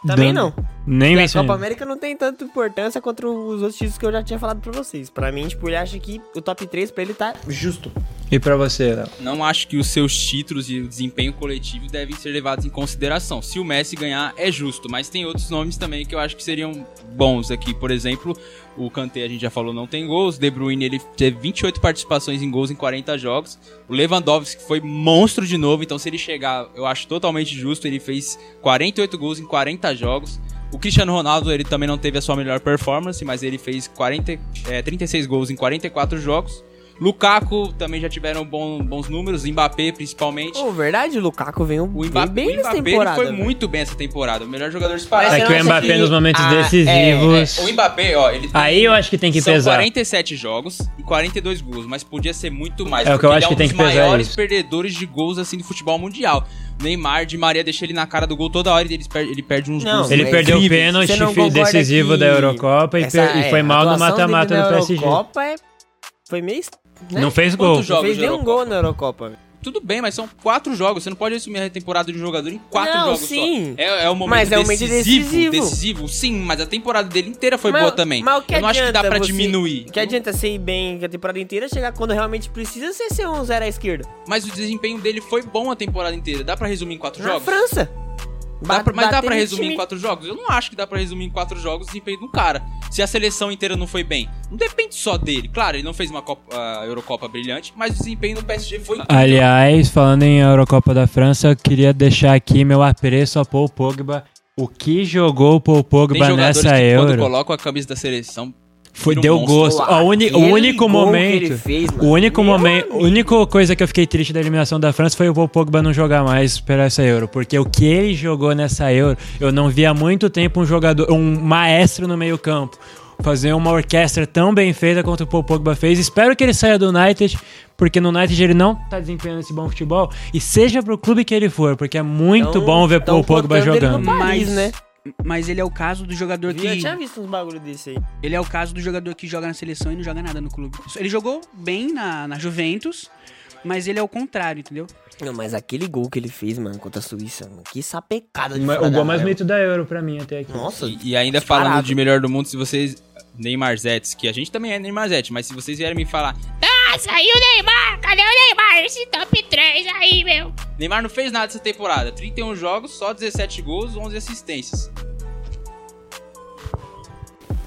Também dando- não. Nem Porque a vencendo. Copa América não tem tanta importância contra os outros títulos que eu já tinha falado pra vocês. Pra mim, tipo, ele acha que o top 3 pra ele tá justo. E pra você, Léo? Não acho que os seus títulos e o desempenho coletivo devem ser levados em consideração. Se o Messi ganhar, é justo, mas tem outros nomes também que eu acho que seriam bons aqui. Por exemplo, o Kanté, a gente já falou, não tem gols. De Bruyne, ele teve 28 participações em gols em 40 jogos. O Lewandowski foi monstro de novo, então se ele chegar, eu acho totalmente justo. Ele fez 48 gols em 40 jogos. O Cristiano Ronaldo, ele também não teve a sua melhor performance, mas ele fez 40, é, 36 gols em 44 jogos. Lukaku também já tiveram bom- bons números, Mbappé principalmente. Pô, verdade, o Lukaku veio O bem, Mbappé, bem o nessa Mbappé ele temporada. foi velho. muito bem essa temporada. O melhor jogador disparado. É que o Mbappé que- nos momentos Ah, decisivos. O Mbappé, ó, ele tem- Aí eu acho que tem que são pesar. 47 jogos e 42 gols, mas podia ser muito mais. É o que porque eu ele acho é que um tem dos que pesar maiores isso. perdedores de gols assim do futebol mundial. Neymar, de Maria deixa ele na cara do gol toda hora e ele perde, ele perde uns Não, gols. Ele perdeu o pênalti Você não fi- concorda decisivo que da Eurocopa e, essa- per- e é, foi a mal no mata-mata do PSG. Eurocopa é... foi meio... né? Não fez gol. Quantos Não fez nenhum Eurocopa? gol na Eurocopa. tudo bem, mas são quatro jogos. Você não pode resumir a temporada de um jogador em quatro Não, jogos sim. só. É, é o momento Mas é momento decisivo, decisivo. decisivo. sim, mas a temporada dele inteira foi Mas- boa também. Mas o que Eu não acho que dá pra você- diminuir. O que adianta ir bem a temporada inteira, chegar quando realmente precisa você ser um zero à esquerda? Mas o desempenho dele foi bom a temporada inteira. Dá pra resumir em quatro Na jogos? França. Dá pra- mas dá pra resumir time- em quatro jogos? Eu não acho que dá pra resumir em quatro jogos o desempenho do cara. Se a seleção inteira não foi bem, não depende só dele. Claro, ele não fez uma Copa- a Eurocopa brilhante, mas o desempenho do PSG foi incrível. Aliás, falando em Eurocopa da França, eu queria deixar aqui meu apreço ao Paul Pogba. O que jogou o Paul Tem Pogba jogadores nessa que quando Euro colocam a camisa da seleção, foi, deu gosto. O, uni- o único momento. fez. O único Meu momento, a amigo. única coisa que eu fiquei triste da eliminação da França foi o Paul Pogba não jogar mais para essa Euro, porque o que ele jogou nessa Euro, eu não vi há muito tempo um jogador, um maestro no meio-campo fazer uma orquestra tão bem feita quanto o Paul Pogba fez. Espero que ele saia do United, porque no United ele não tá desempenhando esse bom futebol e seja pro clube que ele for, porque é muito Tão- bom ver Paul Pogba ele jogando. no Paris, Mas, né? Mas ele é o caso do jogador Eu que. tinha visto uns bagulho desse aí. Ele é o caso do jogador que joga na seleção e não joga nada no clube. Ele jogou bem na, na Juventus, mas ele é o contrário, entendeu? Não, mas aquele gol que ele fez, mano, contra a Suíça, mano, que sapecada de O gol mais bonito da Euro pra mim até aqui. Nossa, E, e ainda disparado. falando de melhor do mundo, se vocês. Neymar Zetes, que a gente também é Neymar Zetes, mas se vocês vierem me falar, Ah, saiu o Neymar! Cadê o Neymar? Esse top 3 aí, meu. Neymar não fez nada essa temporada. 31 jogos, só 17 gols, 11 assistências.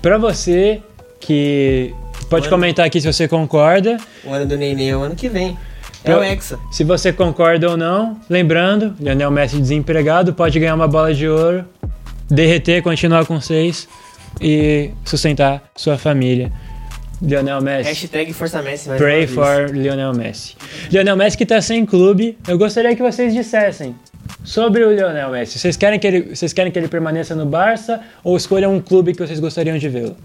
Pra você que pode Mano. comentar aqui se você concorda. o ano do Nenê é o ano que vem. É o Hexa. Se você concorda ou não, lembrando, Lionel Messi desempregado pode ganhar uma bola de ouro, derreter, continuar com seis e sustentar sua família. Lionel Messi. Hashtag Força Messi. mais Pray for Lionel Messi. Lionel Messi que tá sem clube, eu gostaria que vocês dissessem sobre o Lionel Messi. Vocês querem que ele, vocês querem que ele permaneça no Barça ou escolham um clube que vocês gostariam de vê-lo?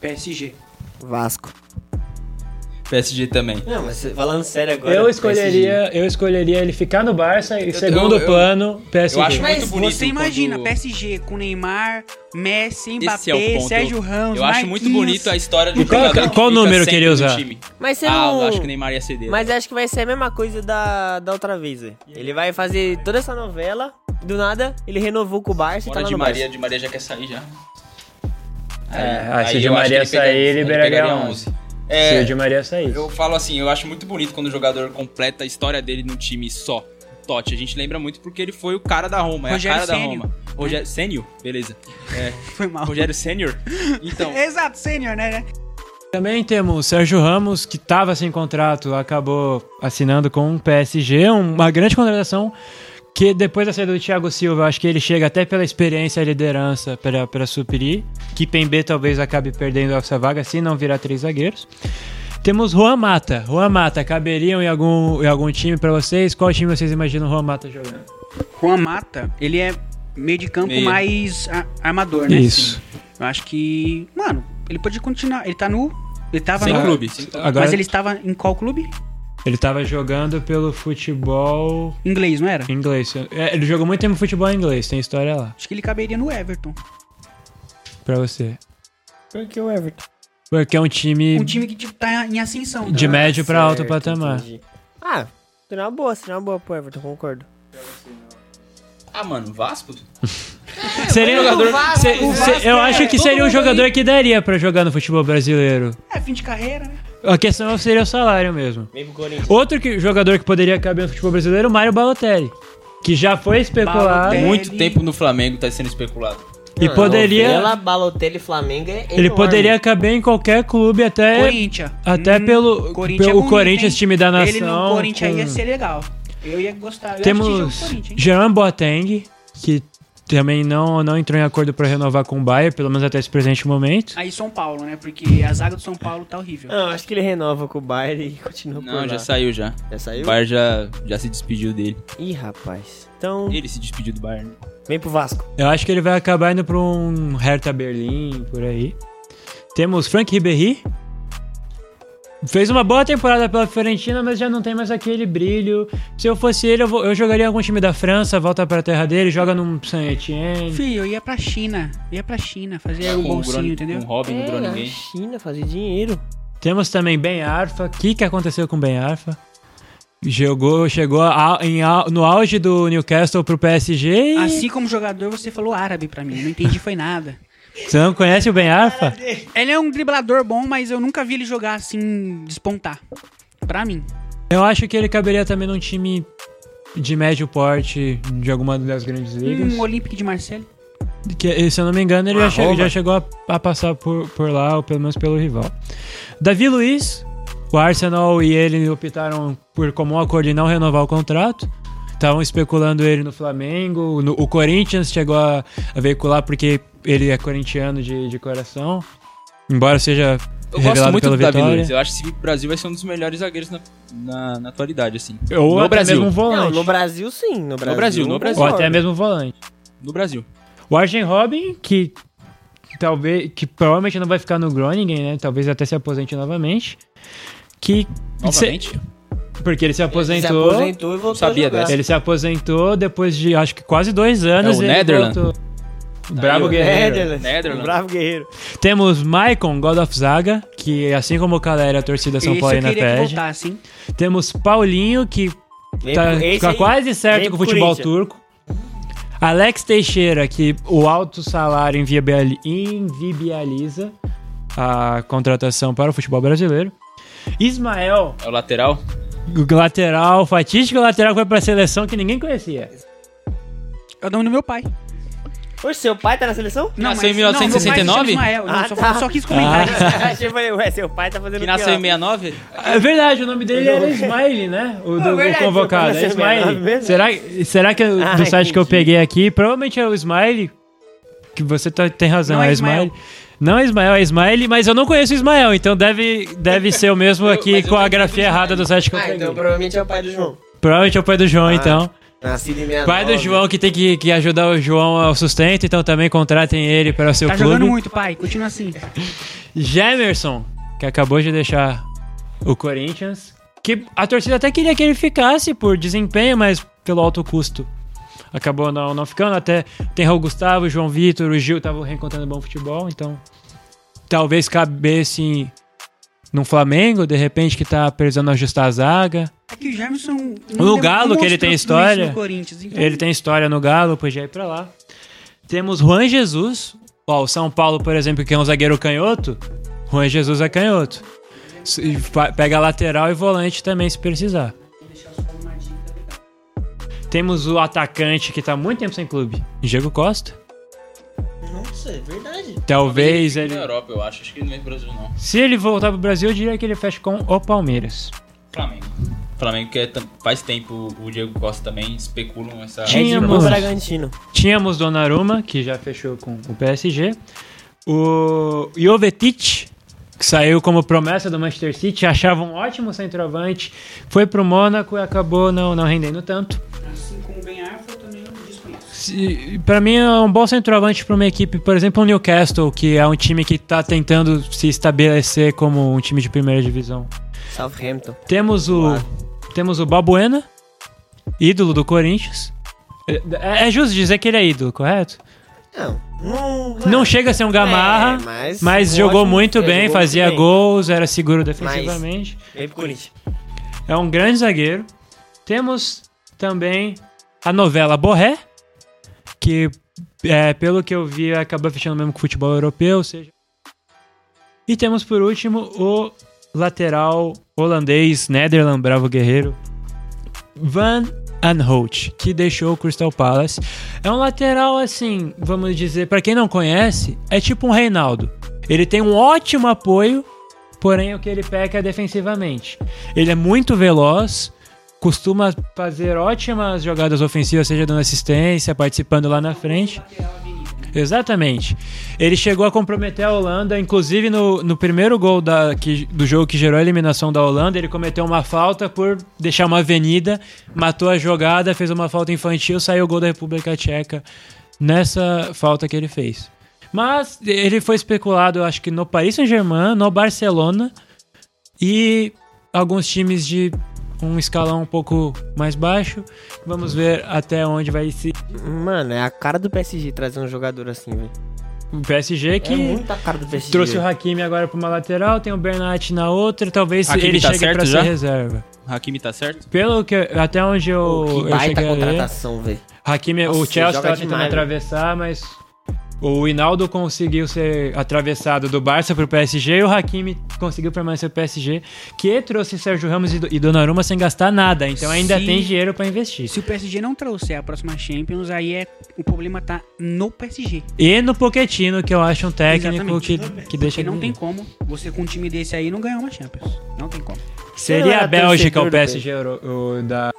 PSG. Vasco. PSG também. Não, mas falando sério agora. Eu escolheria, PSG. eu escolheria ele ficar no Barça e eu, segundo eu, plano, PSG. Eu acho mas muito bonito você imagina, quando... PSG com Neymar, Messi, Mbappé, é Sérgio Ramos. Eu Marquinhos. acho muito bonito a história do qual. Qual número que ele usar? Mas você ah, não... acho que Neymar ia ceder. Mas acho que vai ser a mesma coisa da, da outra vez. Ele vai fazer toda essa novela, do nada ele renovou com o Barça Fora e tá lá de Maria, Barça. de Maria já quer sair já. É, aí, se de Maria ele sair, ele libera 11. É, Se Maria é sair. Eu falo assim, eu acho muito bonito quando o jogador completa a história dele num time só. Totti, a gente lembra muito porque ele foi o cara da Roma, Rogério é a cara da Roma. Rogério Sênior, beleza. É. foi mal. Rogério Sênior. Então. Exato, Sênior, né? Também temos o Sérgio Ramos, que estava sem contrato, acabou assinando com o PSG, uma grande contratação que depois da saída do Thiago Silva, eu acho que ele chega até pela experiência e liderança para para suprir, que Pembe talvez acabe perdendo essa vaga se não virar três zagueiros. Temos Juan Mata. Juan Mata, caberiam em algum, em algum time para vocês? Qual time vocês imaginam o Juan Mata jogando? Juan Mata, ele é meio de campo Meio. mais a- armador, né? Isso. Eu acho que, mano, ele pode continuar. Ele tá no. Ele tava sem no. clube. sem clube. Agora, Mas ele estava em qual clube? Ele tava jogando pelo futebol Inglês, não era? inglês. É, ele jogou muito tempo futebol inglês, tem história lá, Acho que ele caberia no Everton. pra você. Por que o Everton? Porque é um time, Um time que tipo, tá em ascensão. de médio pra alto Certo, patamar. entendi. Ah, seria uma boa, seria uma boa pro Everton, concordo. Ah, mano, Vasco? Seria mas o jogador. Vasco- se- o se- Vasco eu é- acho que seria um jogador aí. que daria pra jogar no futebol brasileiro. É, fim de carreira, né? A questão seria o salário mesmo. Outro que- jogador que poderia caber no futebol brasileiro, o Mário Balotelli. Que já foi especulado Balotelli. Muito tempo no Flamengo tá sendo especulado. e Não, poderia. Novela, Balotelli Flamengo é Ele enorme. poderia caber em qualquer clube, até. Corinthians. até pelo- Corinthians pelo é bonito, Corinthians, hein? time da Ele no nação, Corinthians aí ia com- ser legal. Eu ia gostar. Eu ia Temos o? Jean Boateng, que também não, não entrou em acordo pra renovar com o Bayern, pelo menos até esse presente momento. Aí São Paulo, né? Porque a zaga do São Paulo tá horrível. Não, acho que ele renova com o Bayern e continua por Não, já saiu já. Já O saiu? Bayern já, já se despediu dele. Ih, rapaz. Então, Ele se despediu do Bayern. vem pro Vasco. Eu acho que ele vai acabar indo pra um Hertha Berlim, por aí. Temos Frank Ribéry. Fez uma boa temporada pela Fiorentina, mas já não tem mais aquele brilho. Se eu fosse ele, eu, vou- eu jogaria algum time da França, volta pra terra dele, joga num Saint-Etienne. Filho, eu ia pra China. Ia pra China fazer o bolsinho, Bruno- entendeu? O Robin, É, ninguém. China, fazer dinheiro. Temos também Ben Arfa. O que, que aconteceu com Ben Arfa? Jogou, chegou a- em no auge do Newcastle pro PSG. e- Assim como jogador, você falou árabe pra mim. Não entendi foi nada. Você não conhece o Ben Arfa? Ele é um driblador bom, mas eu nunca vi ele jogar assim, despontar. Pra mim. Eu acho que ele caberia também num time de médio porte de alguma das grandes ligas. Um Olympique de Marseille. Que, se eu não me engano, ele já, che- já chegou a, a passar por, por lá, ou pelo menos pelo rival. Davi Luiz, o Arsenal e ele optaram por comum acordo de não renovar o contrato. Estavam especulando ele no Flamengo. no- o Corinthians chegou a, a veicular porque ele é corintiano de, de coração. Embora seja Eu gosto revelado muito pela do Davi Vitória. Luiz. Eu acho que o Brasil vai ser um dos melhores zagueiros na, na, na atualidade, assim. Ou no até Brasil. mesmo um Não, volante. no Brasil sim. No Brasil, Brasil, no Brasil. Ou até mesmo volante. No Brasil. O Arjen Robin, que talvez que provavelmente não vai ficar no Groningen, né? Talvez até se aposente novamente. Que Novamente. Porque ele se Ele se aposentou. aposentou e voltou Sabia a jogar. dessa. Ele se aposentou depois de acho que quase dois anos. É o ele Netherland. voltou. Bravo Guerreiro. Netherlands, Netherlands. Bravo Guerreiro. Temos Maicon, God of Zaga, que assim como o Calera, a torcida São Paulina que pede. Temos Paulinho, que Vem tá, pro- esse tá aí quase certo vem com o futebol turco. Alex Teixeira, que o alto salário invibializa a contratação para o futebol brasileiro. Ismael, É o lateral. O lateral, fatídico lateral que foi para a seleção que ninguém conhecia. É o nome do meu pai. Poxa, seu pai tá na seleção? Nasceu em não, meu pai se chama 1969? Ismael, Ah, só, tá. só quis comentar isso. Achei, falei, ué, seu pai tá fazendo Que o quê nasceu lá? em 69? É verdade, o nome dele era Smiley, né? O, do, É o verdade, convocado. seu É nasceu em Smiley. 69 Será, será que do Ah, site que eu entendi. peguei aqui, provavelmente é o Smiley? Que você tá- tem razão, Não é é Ismael. Smiley. Não é Ismael, é Smiley, mas eu não conheço o Ismael, então deve, deve ser o mesmo aqui eu com a grafia errada do site que eu Ah, então provavelmente é o pai do João. Provavelmente é o pai do João, Ah, então. Nascido em 69. Pai do João que tem que, que ajudar o João ao sustento, então também contratem ele para o seu Tá clube. jogando muito, pai. Continua assim. Gemerson, que acabou de deixar o Corinthians. Que a torcida até queria que ele ficasse por desempenho, mas pelo alto custo. Acabou não, não ficando. Até tem Raul Gustavo, João Vitor, o Gil estavam reencontrando bom futebol, então talvez cabesse num Flamengo, de repente, que tá precisando ajustar a zaga. É que o Jamerson. No Galo, que ele tem história. no então- Ele tem história no Galo, podia ir pra lá. Temos Juan Jesus. Ó, o São Paulo, por exemplo, que é um zagueiro canhoto. Juan Jesus é canhoto. Pega lateral e volante também, se precisar. Temos o atacante que tá há muito tempo sem clube, Diego Costa. Nossa, é verdade. Talvez Na ele. Europa, eu acho. Acho que ele não vem pro Brasil, não. Se ele voltar pro Brasil, eu diria que ele fecha com o Palmeiras. Flamengo. Flamengo que é faz tempo o Diego Costa também especulam essa. Bull Bragantino. Tínhamos Donnarumma, que já fechou com o PSG. O Jovetic, que saiu como promessa do Manchester City, achava um ótimo centroavante. Foi pro Mônaco e acabou não, não rendendo tanto. Pra mim é um bom centroavante pra uma equipe, por exemplo, o Newcastle, que é um time que tá tentando se estabelecer como um time de primeira divisão. Southampton. Temos o Claro. temos o Balbuena, ídolo do Corinthians. É, é justo dizer que ele é ídolo, correto? Não, não, Não chega a ser um gamarra, É, mas mas um jogou ótimo- muito é, bem, jogou fazia muito bem. gols, era seguro defensivamente. Corinthians. É um grande zagueiro. Temos também a novela Borré, que é, pelo que eu vi acaba fechando mesmo com o futebol europeu, ou seja. E temos por último o lateral holandês Nederland Bravo Guerreiro Van Aanholt, que deixou o Crystal Palace. É um lateral assim, vamos dizer, para quem não conhece, é tipo um Reinaldo. Ele tem um ótimo apoio, porém o que ele peca é defensivamente. Ele é muito veloz, costuma fazer ótimas jogadas ofensivas, seja dando assistência, participando lá na frente. Exatamente. Ele chegou a comprometer a Holanda, inclusive no, no primeiro gol da, que- do jogo que gerou a eliminação da Holanda, ele cometeu uma falta por deixar uma avenida, matou a jogada, fez uma falta infantil, saiu o gol da República Tcheca nessa falta que ele fez. Mas ele foi especulado, eu acho que no Paris Saint-Germain, no Barcelona e alguns times de um escalão um pouco mais baixo. Vamos ver até onde vai se. Mano, é a cara do PSG trazer um jogador assim, velho. O PSG que É cara do PSG. trouxe o Hakimi agora para uma lateral, tem o Bernat na outra, talvez Hakimi ele tá chegue certo para ser já? reserva. Hakimi tá certo? Pelo que. Até onde eu, que eu cheguei a contratação, velho. Hakimi, o Nossa, Chelsea joga tava tentando demais, velho. atravessar, mas o Hinaldo conseguiu ser atravessado do Barça pro PSG e o Hakimi conseguiu permanecer no PSG, que trouxe Sérgio Ramos e Do- Donnarumma sem gastar nada, então ainda Sim. tem dinheiro pra investir. Se o PSG não trouxer a próxima Champions, aí é o problema tá no PSG. E no Pochettino, que eu acho um técnico que, Exatamente. que deixa Porque não tem como você com um time desse aí não ganhar uma Champions. Não tem como. Seria a Bélgica o PSG euro- o da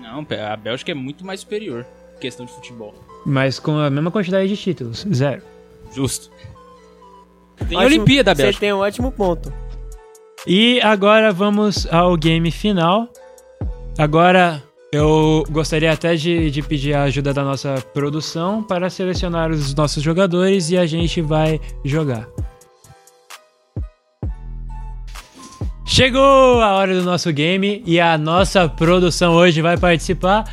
Não, a Bélgica é muito mais superior em questão de futebol. mas com a mesma quantidade de títulos, zero. Justo. Tem Ótimo, Olimpíada da Você Bélgica. tem um ótimo ponto. E agora vamos ao game final. Agora eu gostaria até de, de pedir a ajuda da nossa produção para selecionar os nossos jogadores e a gente vai jogar. Chegou a hora do nosso game e a nossa produção hoje vai participar.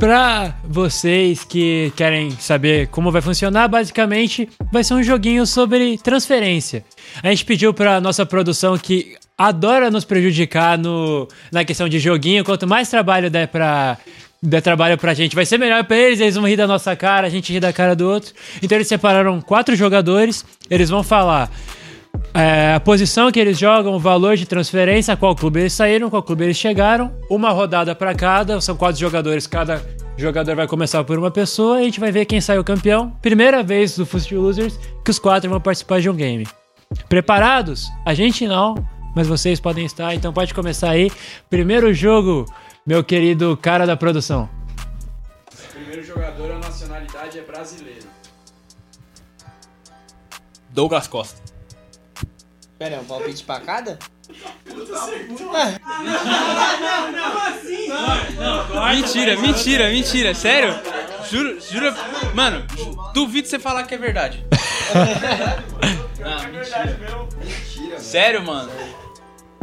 Para vocês que querem saber como vai funcionar, basicamente vai ser um joguinho sobre transferência. A gente pediu para nossa produção que adora nos prejudicar no, na questão de joguinho. Quanto mais trabalho der para der trabalho pra gente, vai ser melhor pra eles, eles vão rir da nossa cara, a gente ri da cara do outro. Então eles separaram quatro jogadores, eles vão falar é, a posição que eles jogam, o valor de transferência, qual clube eles saíram, qual clube eles chegaram, uma rodada pra cada, são quatro jogadores, cada jogador vai começar por uma pessoa e a gente vai ver quem saiu campeão. Primeira vez do Fust Losers que os quatro vão participar de um game. Preparados? A gente não, mas vocês podem estar, então pode começar aí. Primeiro jogo, meu querido cara da produção. Primeiro jogador, a nacionalidade é brasileiro. Douglas Costa. Pera, é um palpite pra cada? Mentira, mentira, mentira. Sério? Juro, juro. Mano, duvido você falar que é verdade. Ah, mentira. Sério, mano?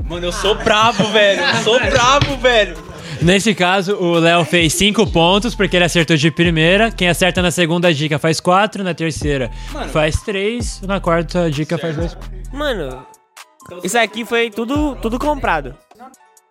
Mano, eu sou bravo, velho. Eu sou bravo, velho. Nesse caso, o Léo fez 5 pontos porque ele acertou de primeira. Quem acerta na segunda dica faz 4, na terceira Mano. faz 3, na quarta dica faz 2. Mano, isso aqui foi tudo, tudo comprado.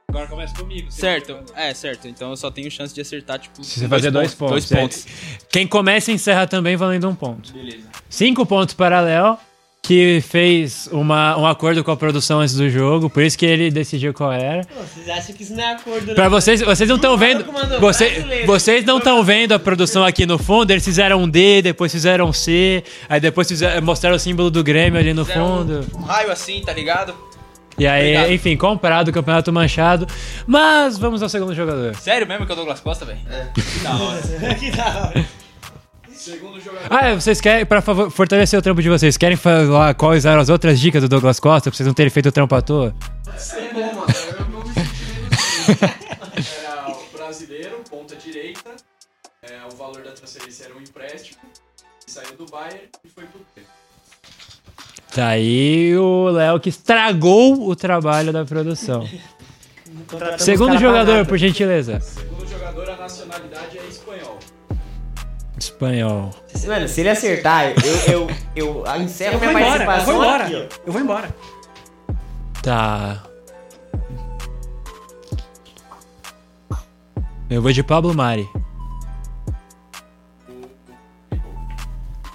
Agora começa comigo. Certo, é, certo. Então eu só tenho chance de acertar, tipo. Se você fazer dois pontos. Dois é. pontos. Quem começa encerra também valendo um ponto. Beleza. 5 pontos para Léo, que fez uma, um acordo com a produção antes do jogo, por isso que ele decidiu qual era. Vocês acham que isso não é acordo, Pra vocês, vocês não estão vendo. Você, vocês não estão vendo a produção aqui no fundo. Eles fizeram um D, depois fizeram um C, aí depois fizeram, mostraram o símbolo do Grêmio ali no fundo. Um raio assim, tá ligado? E aí, Obrigado. enfim, comprado o campeonato manchado. Mas vamos ao segundo jogador. Sério mesmo que é o Douglas Costa, velho? Segundo jogador, Ah, é, vocês querem, pra favor, fortalecer o trampo de vocês, querem falar quais eram as outras dicas do Douglas Costa pra vocês não terem feito o trampo à toa? é bom, mano. Eu não me senti Era o brasileiro, ponta direita. É, o valor da transferência era um empréstimo. Saiu do Bayern e foi pro Grêmio. Tá aí o Léo que estragou o trabalho da produção. Segundo jogador, por gentileza. Segundo jogador, a nacionalidade é. Espanhol. Mano, se ele acertar, eu, eu, eu encerro Eu minha embora, eu participação vou embora. aqui. Eu vou embora. Tá. Eu vou de Pablo Mari.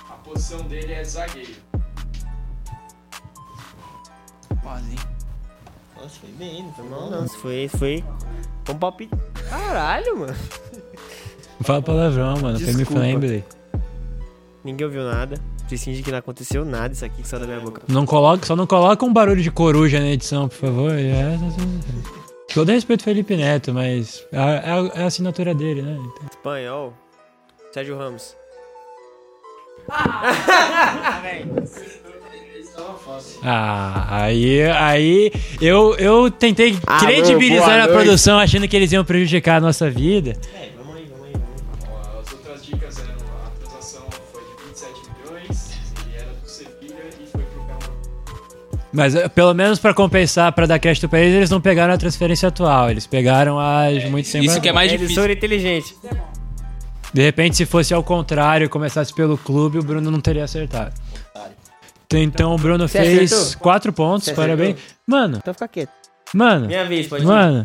A posição dele é zagueiro. Nossa, foi bem, não foi mal não. Foi, foi um palpite. Caralho, mano. Não fala palavrão, mano. Foi me Desculpa. Flambley. Ninguém ouviu nada. Vocês fingem que não aconteceu nada isso aqui que saiu da minha boca. Não coloca, só não coloca um barulho de coruja na edição, por favor. É, todo respeito ao Felipe Neto, mas é a, é a- é assinatura dele, né? Então- Espanhol. Sérgio Ramos. Ah, aí, aí eu, eu tentei Alô, credibilizar boa a produção achando que eles iam prejudicar a nossa vida. É, Mas eh, pelo menos pra compensar, pra dar crédito pra eles, eles não pegaram a transferência atual. Eles pegaram a de muito tempo. Isso que é mais Eles difícil. foram inteligentes. De repente, se fosse ao contrário, começasse pelo clube, o Bruno não teria acertado. Então o Bruno Você fez acertou? quatro pontos, Você parabéns. acertou? Mano, Então fica quieto. Mano, Minha vez, pode ir. mano,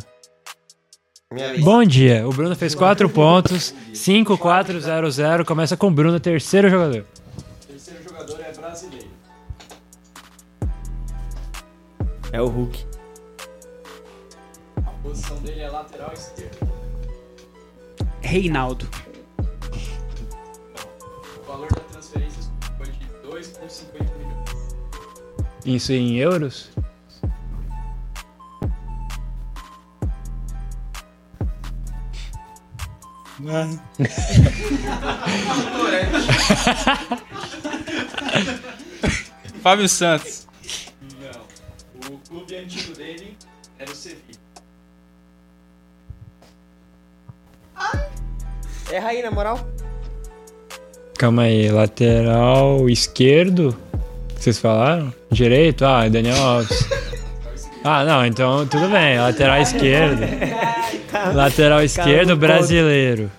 Minha vez. bom dia. O Bruno fez 4 pontos, 5, 4, 0, 0. Começa com o Bruno, terceiro jogador. Terceiro jogador é brasileiro. É o Hulk. A posição dele é lateral esquerdo. Reinaldo. O valor da transferência foi de 2,50 milhões. Isso em euros? Fábio Santos. Era o Sevilla. Erra aí, na moral. Calma aí, lateral esquerdo? Vocês falaram? Direito? Ah, Daniel Alves. Ah, não, então tudo bem. Lateral esquerdo. Lateral esquerdo brasileiro.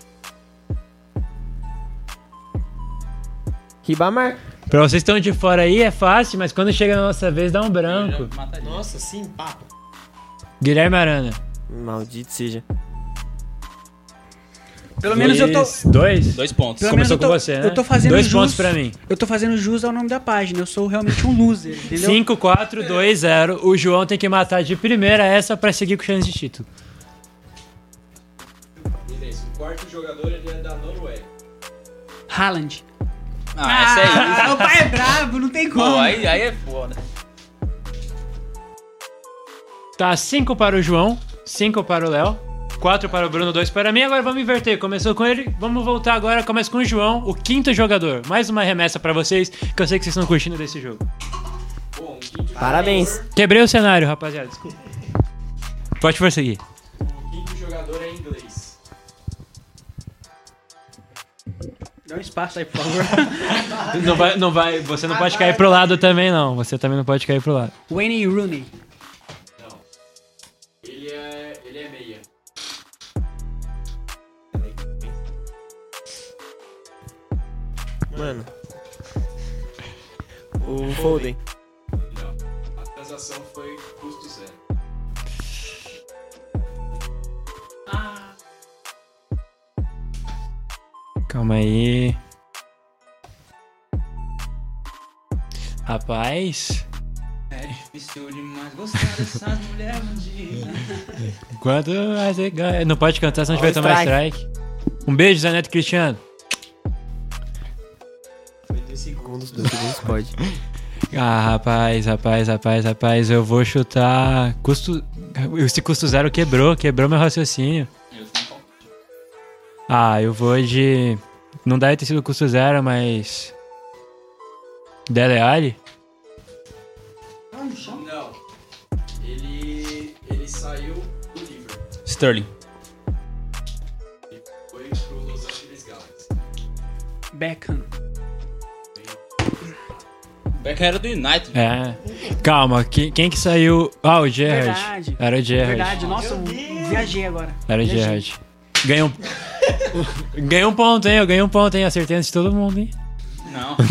Ribamar. Pra vocês que estão de fora aí é fácil, mas quando chega na nossa vez dá um branco. Nossa, sim, papo. Guilherme Arana. Maldito seja. Pelo menos eu tô. Dois? Dois? Pontos. Pelo Começou tô, com você, né? eu tô fazendo Dois jus, pontos pra mim. Eu tô fazendo jus ao nome da página. Eu sou realmente um loser, entendeu? 5, 4, 2, 0. O João tem que matar de primeira essa pra seguir com chance de título. Beleza. O quarto jogador ele é da Noruega. Haaland. Ah, essa aí. o pai é brabo, não tem como. Pô, aí, aí é foda. Tá 5 para o João, 5 para o Léo, 4 para o Bruno, 2 para mim. Agora vamos inverter. Começou com ele, vamos voltar agora. Começa com o João, o quinto jogador. Mais uma remessa pra vocês, que eu sei que vocês estão curtindo desse jogo. Bom, Parabéns. Quebrei o cenário, rapaziada. Desculpa. Pode prosseguir. O quinto jogador é inglês. Dá um espaço aí, por favor. Não vai, não vai, você não pode cair pro lado também, não. Você também não pode cair pro lado. Wayne Rooney. Mano. O Foden. Não. A transação foi custo zero. Calma aí. Rapaz, É difícil demais gostar dessas mulheres bandidas. quanto mais você ganha. Não pode cantar, senão a gente vai tomar strike. Um beijo, Zé Neto Cristiano. Dois segundos. Dois segundos pode. Ah, rapaz, rapaz, rapaz, rapaz, eu vou chutar. Custo. Esse custo zero quebrou, quebrou meu raciocínio. Ah, eu vou de. Não deve ter sido custo zero, mas. Dele Alli? Não. Ele. ele saiu do Liverpool. Sterling. Ele foi pro Los Angeles Galaxy. Beckham. Beckham era do United. É. Calma, quem, quem que saiu. Ah, o Gerrard. Verdade. Era o Gerrard. Verdade, nossa, eu viajei agora. Era o. Gerrard. Ganhei um. ganhei um ponto, hein? Eu ganhei um ponto, hein? Acertei antes de todo mundo, hein? Não.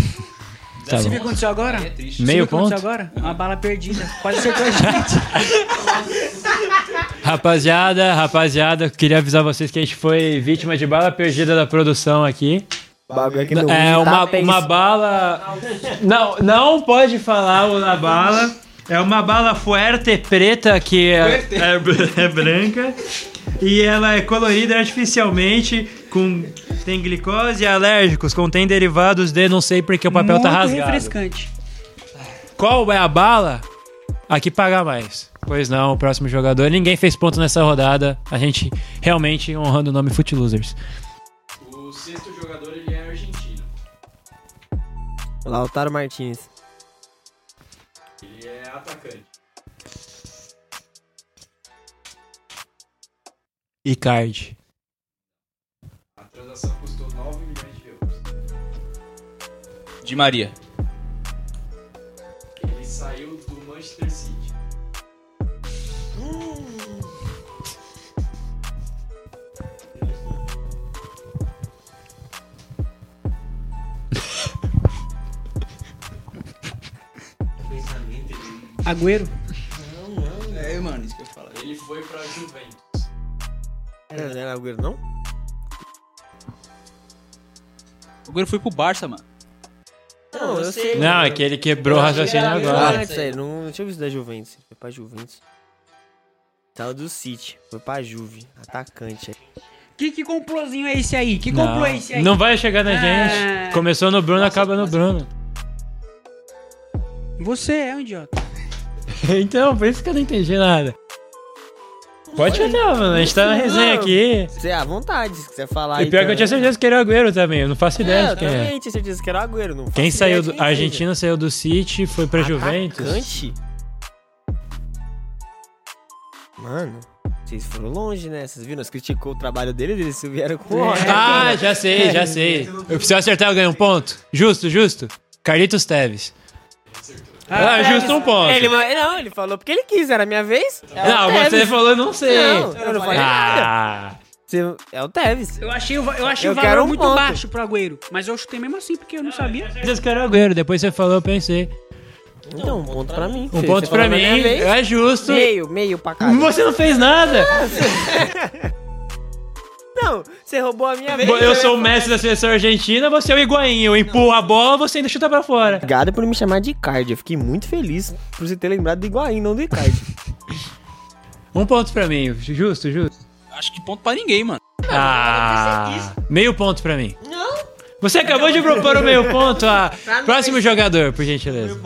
Tá Você viu o que aconteceu agora? É triste. Você viu Meio o que aconteceu ponto? agora? Uma bala perdida. Quase acertou a gente. Rapaziada, rapaziada, queria avisar vocês que a gente foi vítima de bala perdida da produção aqui. Bagulho É tá uma, uma bala. Não, não pode falar o na bala. É uma bala fuerte preta que é, é, é branca. E ela é colorida artificialmente com. Tem glicose e alérgicos, contém derivados de não sei porque o papel tá Muito rasgado. refrescante. Qual é a bala? Aqui paga mais. Pois não, o próximo jogador. Ninguém fez ponto nessa rodada. A gente realmente honrando o nome Foot Losers. O sexto jogador. Lautaro Martinez. Ele é atacante. Icardi. A transação custou 9 milhões de euros. De Maria. Ele saiu Agüero. É, mano, isso que eu falo. Ele foi pra Juventus. Não, não era Agüero, não? O Agüero foi pro Barça, mano. Não, eu sei. Não, é que ele quebrou o raciocínio Ah, agora. antes, aí, não, deixa eu ver se da Juventus. Foi pra Juventus. Saiu do City. Foi pra Juve. Atacante. Que, que complôzinho é esse aí? Que complô Não, é esse aí? não vai chegar na Ah. gente. Começou no Bruno, acaba no Bruno. Você é um idiota. Então, por isso que eu não entendi nada. Pode chutar, mano. A gente tá na resenha Não. aqui. Você é à vontade, se quiser falar. E aí pior que eu tinha também. certeza que era o Agüero também. Eu não faço É, ideia eu de quem é. também tinha certeza que era o Agüero. Não Quem saiu do. A quem Argentina saiu do City, foi pra seja. Juventus. Atacante? Mano, vocês foram longe, né? Vocês viram? Nós criticou o trabalho deles, eles vieram com o Ah, já sei, já sei. Eu preciso acertar, eu ganho um ponto. Justo, justo. Carlitos Teves. Ah, justo um ponto. Ele, não, ele falou porque ele quis, era a minha vez. É Não, você falou, não sei. Não, eu não falei nada. Ah, Você- É o Tevez. Eu achei, o eu achei Eu o valor um muito ponto. baixo pro Agüero. Mas eu chutei mesmo assim, porque eu não sabia. certeza que era o Agüero. Depois você falou, eu pensei. Então, um ponto pra mim. Um ponto você pra mim, é justo. Meio, meio pra cá. Você não fez nada. Não, você roubou a minha vez. Eu sou o mestre da seleção argentina, você é o Higuaín. Eu empurro a bola, você ainda chuta pra fora. Obrigado por me chamar de Icardi. Eu fiquei muito feliz por você ter lembrado do Higuaín, não do Icardi. Um ponto pra mim, justo, justo. Acho que ponto pra ninguém, mano. Ah, meio ponto pra mim. Não. Você acabou de propor o meio ponto. Ah, próximo jogador, por gentileza.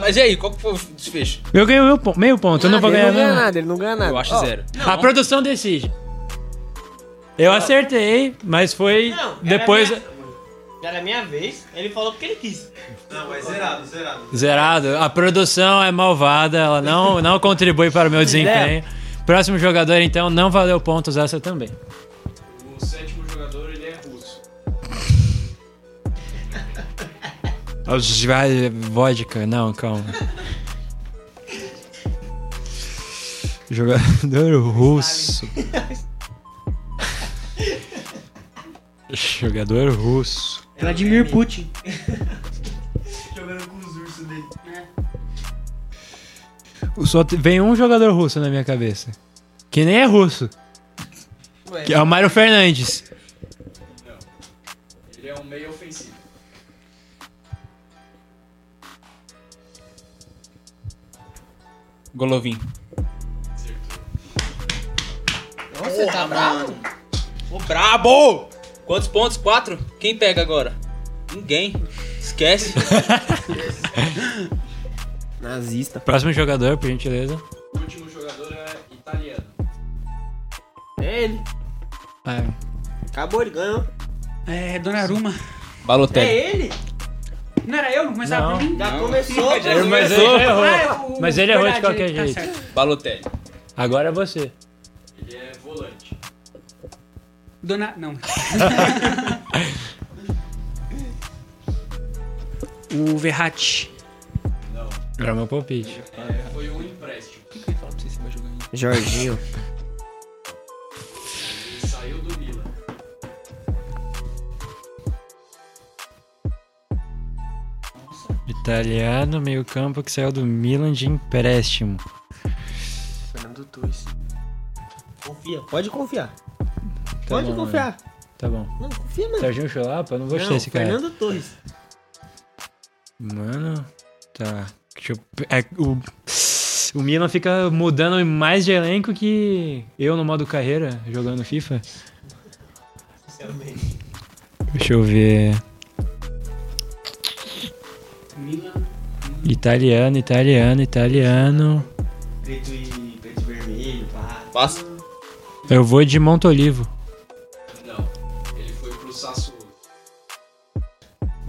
Mas e aí, qual que foi o desfecho? Eu ganho meio, pon- meio ponto, eu não vou ele ganhar não ganha nada, ele não ganha nada. Eu acho Ó, zero. A produção decide. Eu acertei, mas foi depois Era a minha vez, ele falou porque ele quis. Não, mas zerado, zerado. zerado. A produção é malvada, ela não, não contribui para o meu desempenho. Próximo jogador, então, não valeu pontos essa também. O sétimo jogador, ele é russo. Vodka, não, calma. Jogador russo. Jogador russo. Vladimir Putin. Jogando com os ursos dele. Só te- vem um jogador russo na minha cabeça. Que nem é russo. Que é o Mário Fernandes. Ele é um meio ofensivo. Golovin. Nossa, tá bravo? Ô, brabo! Quantos pontos? Quatro? Quem pega agora? Ninguém. Esquece. Nazista. Próximo jogador, por gentileza. O último jogador é italiano. É ele. Ah, Acabou, ele ganhou. É, Donnarumma. Balotelli. É ele? Não era eu? Não começava Não. por mim? Já começou. mas ele começou. errou. Ah, o- Mas ele errou de qualquer tá jeito. certo. Balotelli. Agora é você. Ele é volante. Dona... Não. o Verratti. Não. Era meu palpite. É, foi um empréstimo. Jorginho. Ele saiu do Milan. Italiano, meio campo que saiu do Milan de empréstimo. Fernando Torres. Confia, pode confiar. Tá pode bom, confiar. Tá bom. Não, confia, mano. Serginho Chulapa? Eu não gostei desse cara. Fernando Torres. Mano, tá. Deixa eu... é, o... o Milan fica mudando mais de elenco que eu no modo carreira, jogando FIFA. Deixa eu ver. Italiano, italiano, italiano. Preto e preto e vermelho, pá. Passa. Eu vou de Montolivo.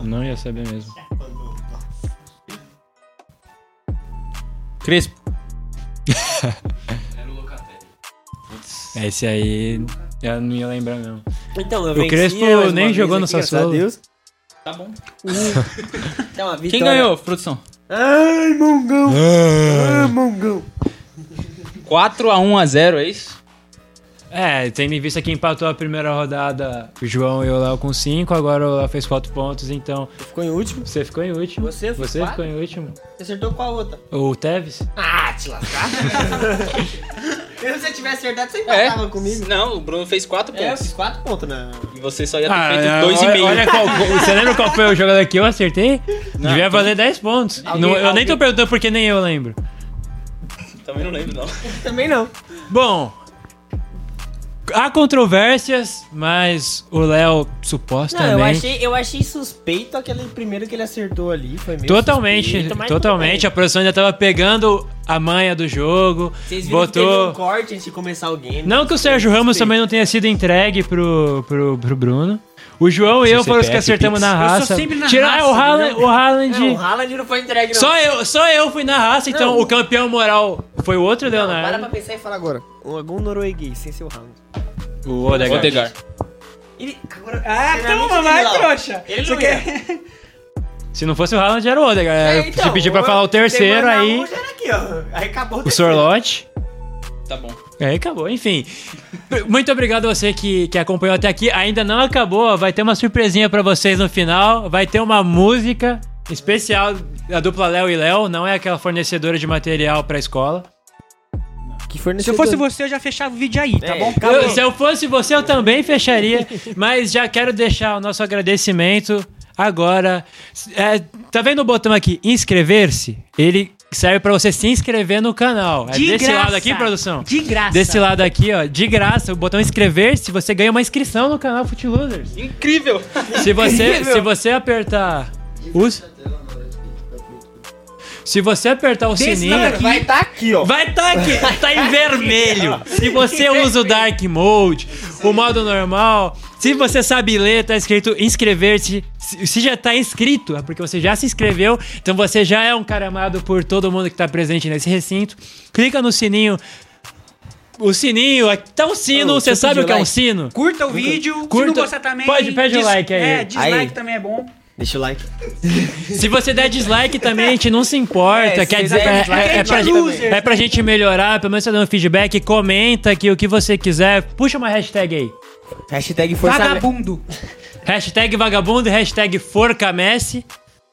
Não ia saber mesmo. Crespo. Era o Locatelli. Esse aí eu não ia lembrar mesmo. Então, eu O venci Crespo uma nem jogou no Sassuolo. a Deus. Tá bom. Então, a Quem ganhou, produção? Ai, Mongão. Ai, Mongão. 4x1 a 0 é isso? É, tendo em vista que empatou a primeira rodada o João e o Léo com 5, agora o Léo fez 4 pontos, então Ficou em último. você ficou em último. Você Você quatro? ficou em último. Você acertou qual outra? O Tevez? Ah, te lascar. Se você tivesse acertado, você É. empatava comigo. Não, o Bruno fez 4 É, eu pontos. fiz 4 pontos na. E você só ia ter Ah, feito é, 2,5. olha, olha qual, você lembra qual foi o jogador que eu acertei? Não, Devia tô- valer 10 pontos. Alguém- Não, eu nem tô perguntando porque nem eu lembro. Também não lembro, não. Também não. Bom, há controvérsias, mas o Léo supostamente. Não, eu achei, eu achei suspeito aquele primeiro que ele acertou ali. Foi meio Totalmente, suspeito, totalmente. A produção já tava pegando a manha do jogo. Vocês viram que teve um botou. corte antes de começar o game. Não que o Sérgio Ramos também não tenha sido entregue pro, pro, pro Bruno. O João e eu foram os que acertamos na Eu sou raça. sempre na Tira- raça, é, o Haaland, o Haaland. Não, o Haaland não foi entregue, não. Só eu, só eu fui na raça, então Não. o campeão moral foi o outro Não, para Leonardo. pra pensar e fala agora. Um, algum norueguês, sem ser o Haaland. O Odegaard. Odegar. Ele. Agora. Ah, toma, vai, trouxa. Ele Você não quer... Se não fosse o Haaland, era o Odegaard. É, É, então, Se pedir pra o- falar o terceiro, aí um, já era aqui, ó. Aí acabou o terceiro. Sorlote. Tá bom. Aí acabou, enfim. Muito obrigado a você que, que acompanhou até aqui. Ainda não acabou, vai ter uma surpresinha pra vocês no final. Vai ter uma música especial da dupla Léo e Léo. Não é aquela fornecedora de material pra escola. Que Se eu fosse você, eu já fechava o vídeo aí, tá É, bom? Eu- se eu fosse você, eu também fecharia. mas já quero deixar o nosso agradecimento agora. É, tá vendo o botão aqui, inscrever-se? Ele serve pra você se inscrever no canal. É De desse graça. lado aqui, produção? De graça. Desse lado aqui, ó, de graça, o botão inscrever-se, você ganha uma inscrição no canal Footlosers. Incrível! Se você, Incrível. se você apertar os Se você apertar o Desse sininho, lado. Vai estar aqui, ó. Vai estar aqui, tá em vermelho. Se você usa o Dark Mode, o modo normal, se você sabe ler, tá escrito inscrever-se. Se se já tá inscrito, é porque você já se inscreveu, então você já é um cara amado por todo mundo que tá presente nesse recinto. Clica no sininho. O sininho, aqui tá um sino, você sabe o que é um like. sino? Curta o vídeo, se Curta- não gostar também... Pode, pede o like aí. É, dislike Aí. também é bom. Deixa o like. Se você der dislike também, a gente não se importa. É, quer se dizer, é, é, é pra, também. é pra gente melhorar, pelo menos você dando feedback, comenta aqui o que você quiser. Puxa uma hashtag aí. Hashtag força. Vagabundo. Hashtag vagabundo e hashtag forca Messi.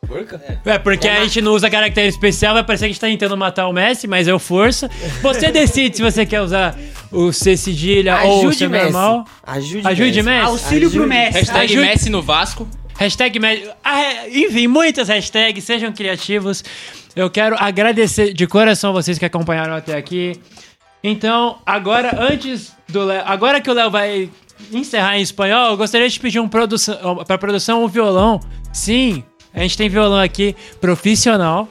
Forca? É, porque a gente não usa caractere especial, vai parecer que a gente tá tentando matar o Messi, mas é o força. Você decide se você quer usar o C cedilha ou o Ajude C Messi. normal. Ajude, Ajude Messi. Auxílio pro Ajude. Messi. Hashtag Ajude- Messi no Vasco. Hashtag Messi. Ah, é, enfim, muitas hashtags, sejam criativos. Eu quero agradecer de coração vocês que acompanharam até aqui. Então, agora, antes do Léo. Agora que o Léo vai encerrar em espanhol, eu gostaria de pedir um produção, pra produção um violão. Sim, a gente tem violão aqui profissional.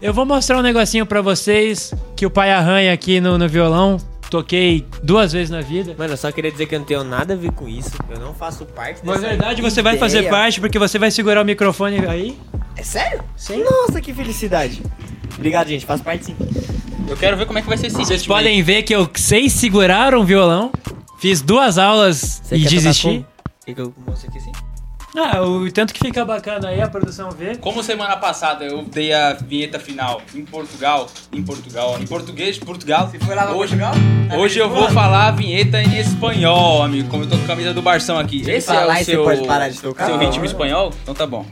Eu vou mostrar um negocinho pra vocês que o pai arranha aqui no, no violão. Toquei duas vezes na vida. Mano, eu só queria dizer que eu não tenho nada a ver com isso. Eu não faço parte Na dessa verdade, você vai fazer ideia. parte porque você vai segurar o microfone aí. É sério? Sim. Nossa, que felicidade. Obrigado, gente. Faço parte sim. Eu quero ver como é que vai ser esse Vocês podem ver que eu sei segurar um violão. Fiz duas aulas Você e quer desisti. que eu mostre aqui assim? Ah, o tanto que fica bacana aí a produção vê. Como semana passada eu dei a vinheta final em Portugal, em Portugal, em português, Portugal. Você foi lá pra hoje, Portugal? Hoje eu vou falar a vinheta em espanhol, amigo. Como eu tô com a camisa do Barção aqui. Esse é falar o e você seu, pode parar de tocar? seu ritmo espanhol? Então tá bom.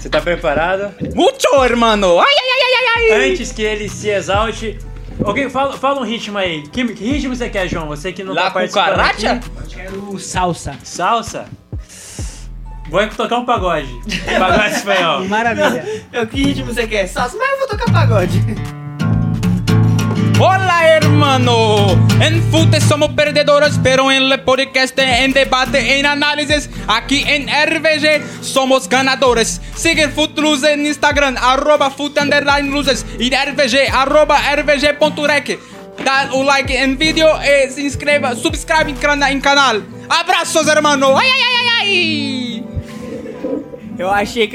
Você tá preparado? Mucho, hermano! Ai, ai, ai, ai, ai! Antes que ele se exalte. Alguém fala, fala um ritmo aí. Que, que ritmo você quer, João? Você que não La tá participando. cucaracha? aqui. Quero salsa. Salsa? Vou tocar um pagode. Pagode espanhol. Maravilha. Eu, que ritmo você quer? Salsa, mas eu vou tocar pagode. Hola hermano, en fute somos perdedores, pero el podcast, en debate, en análisis, aquí en RVG somos ganadores. Sigue Footloose en Instagram, arroba foot underline losers, y RVG, arroba rvg.rec. Dá o like en vídeo e se inscreva, cana- en canal. Abraços hermano, ai ai ai ai ai! Eu achei que era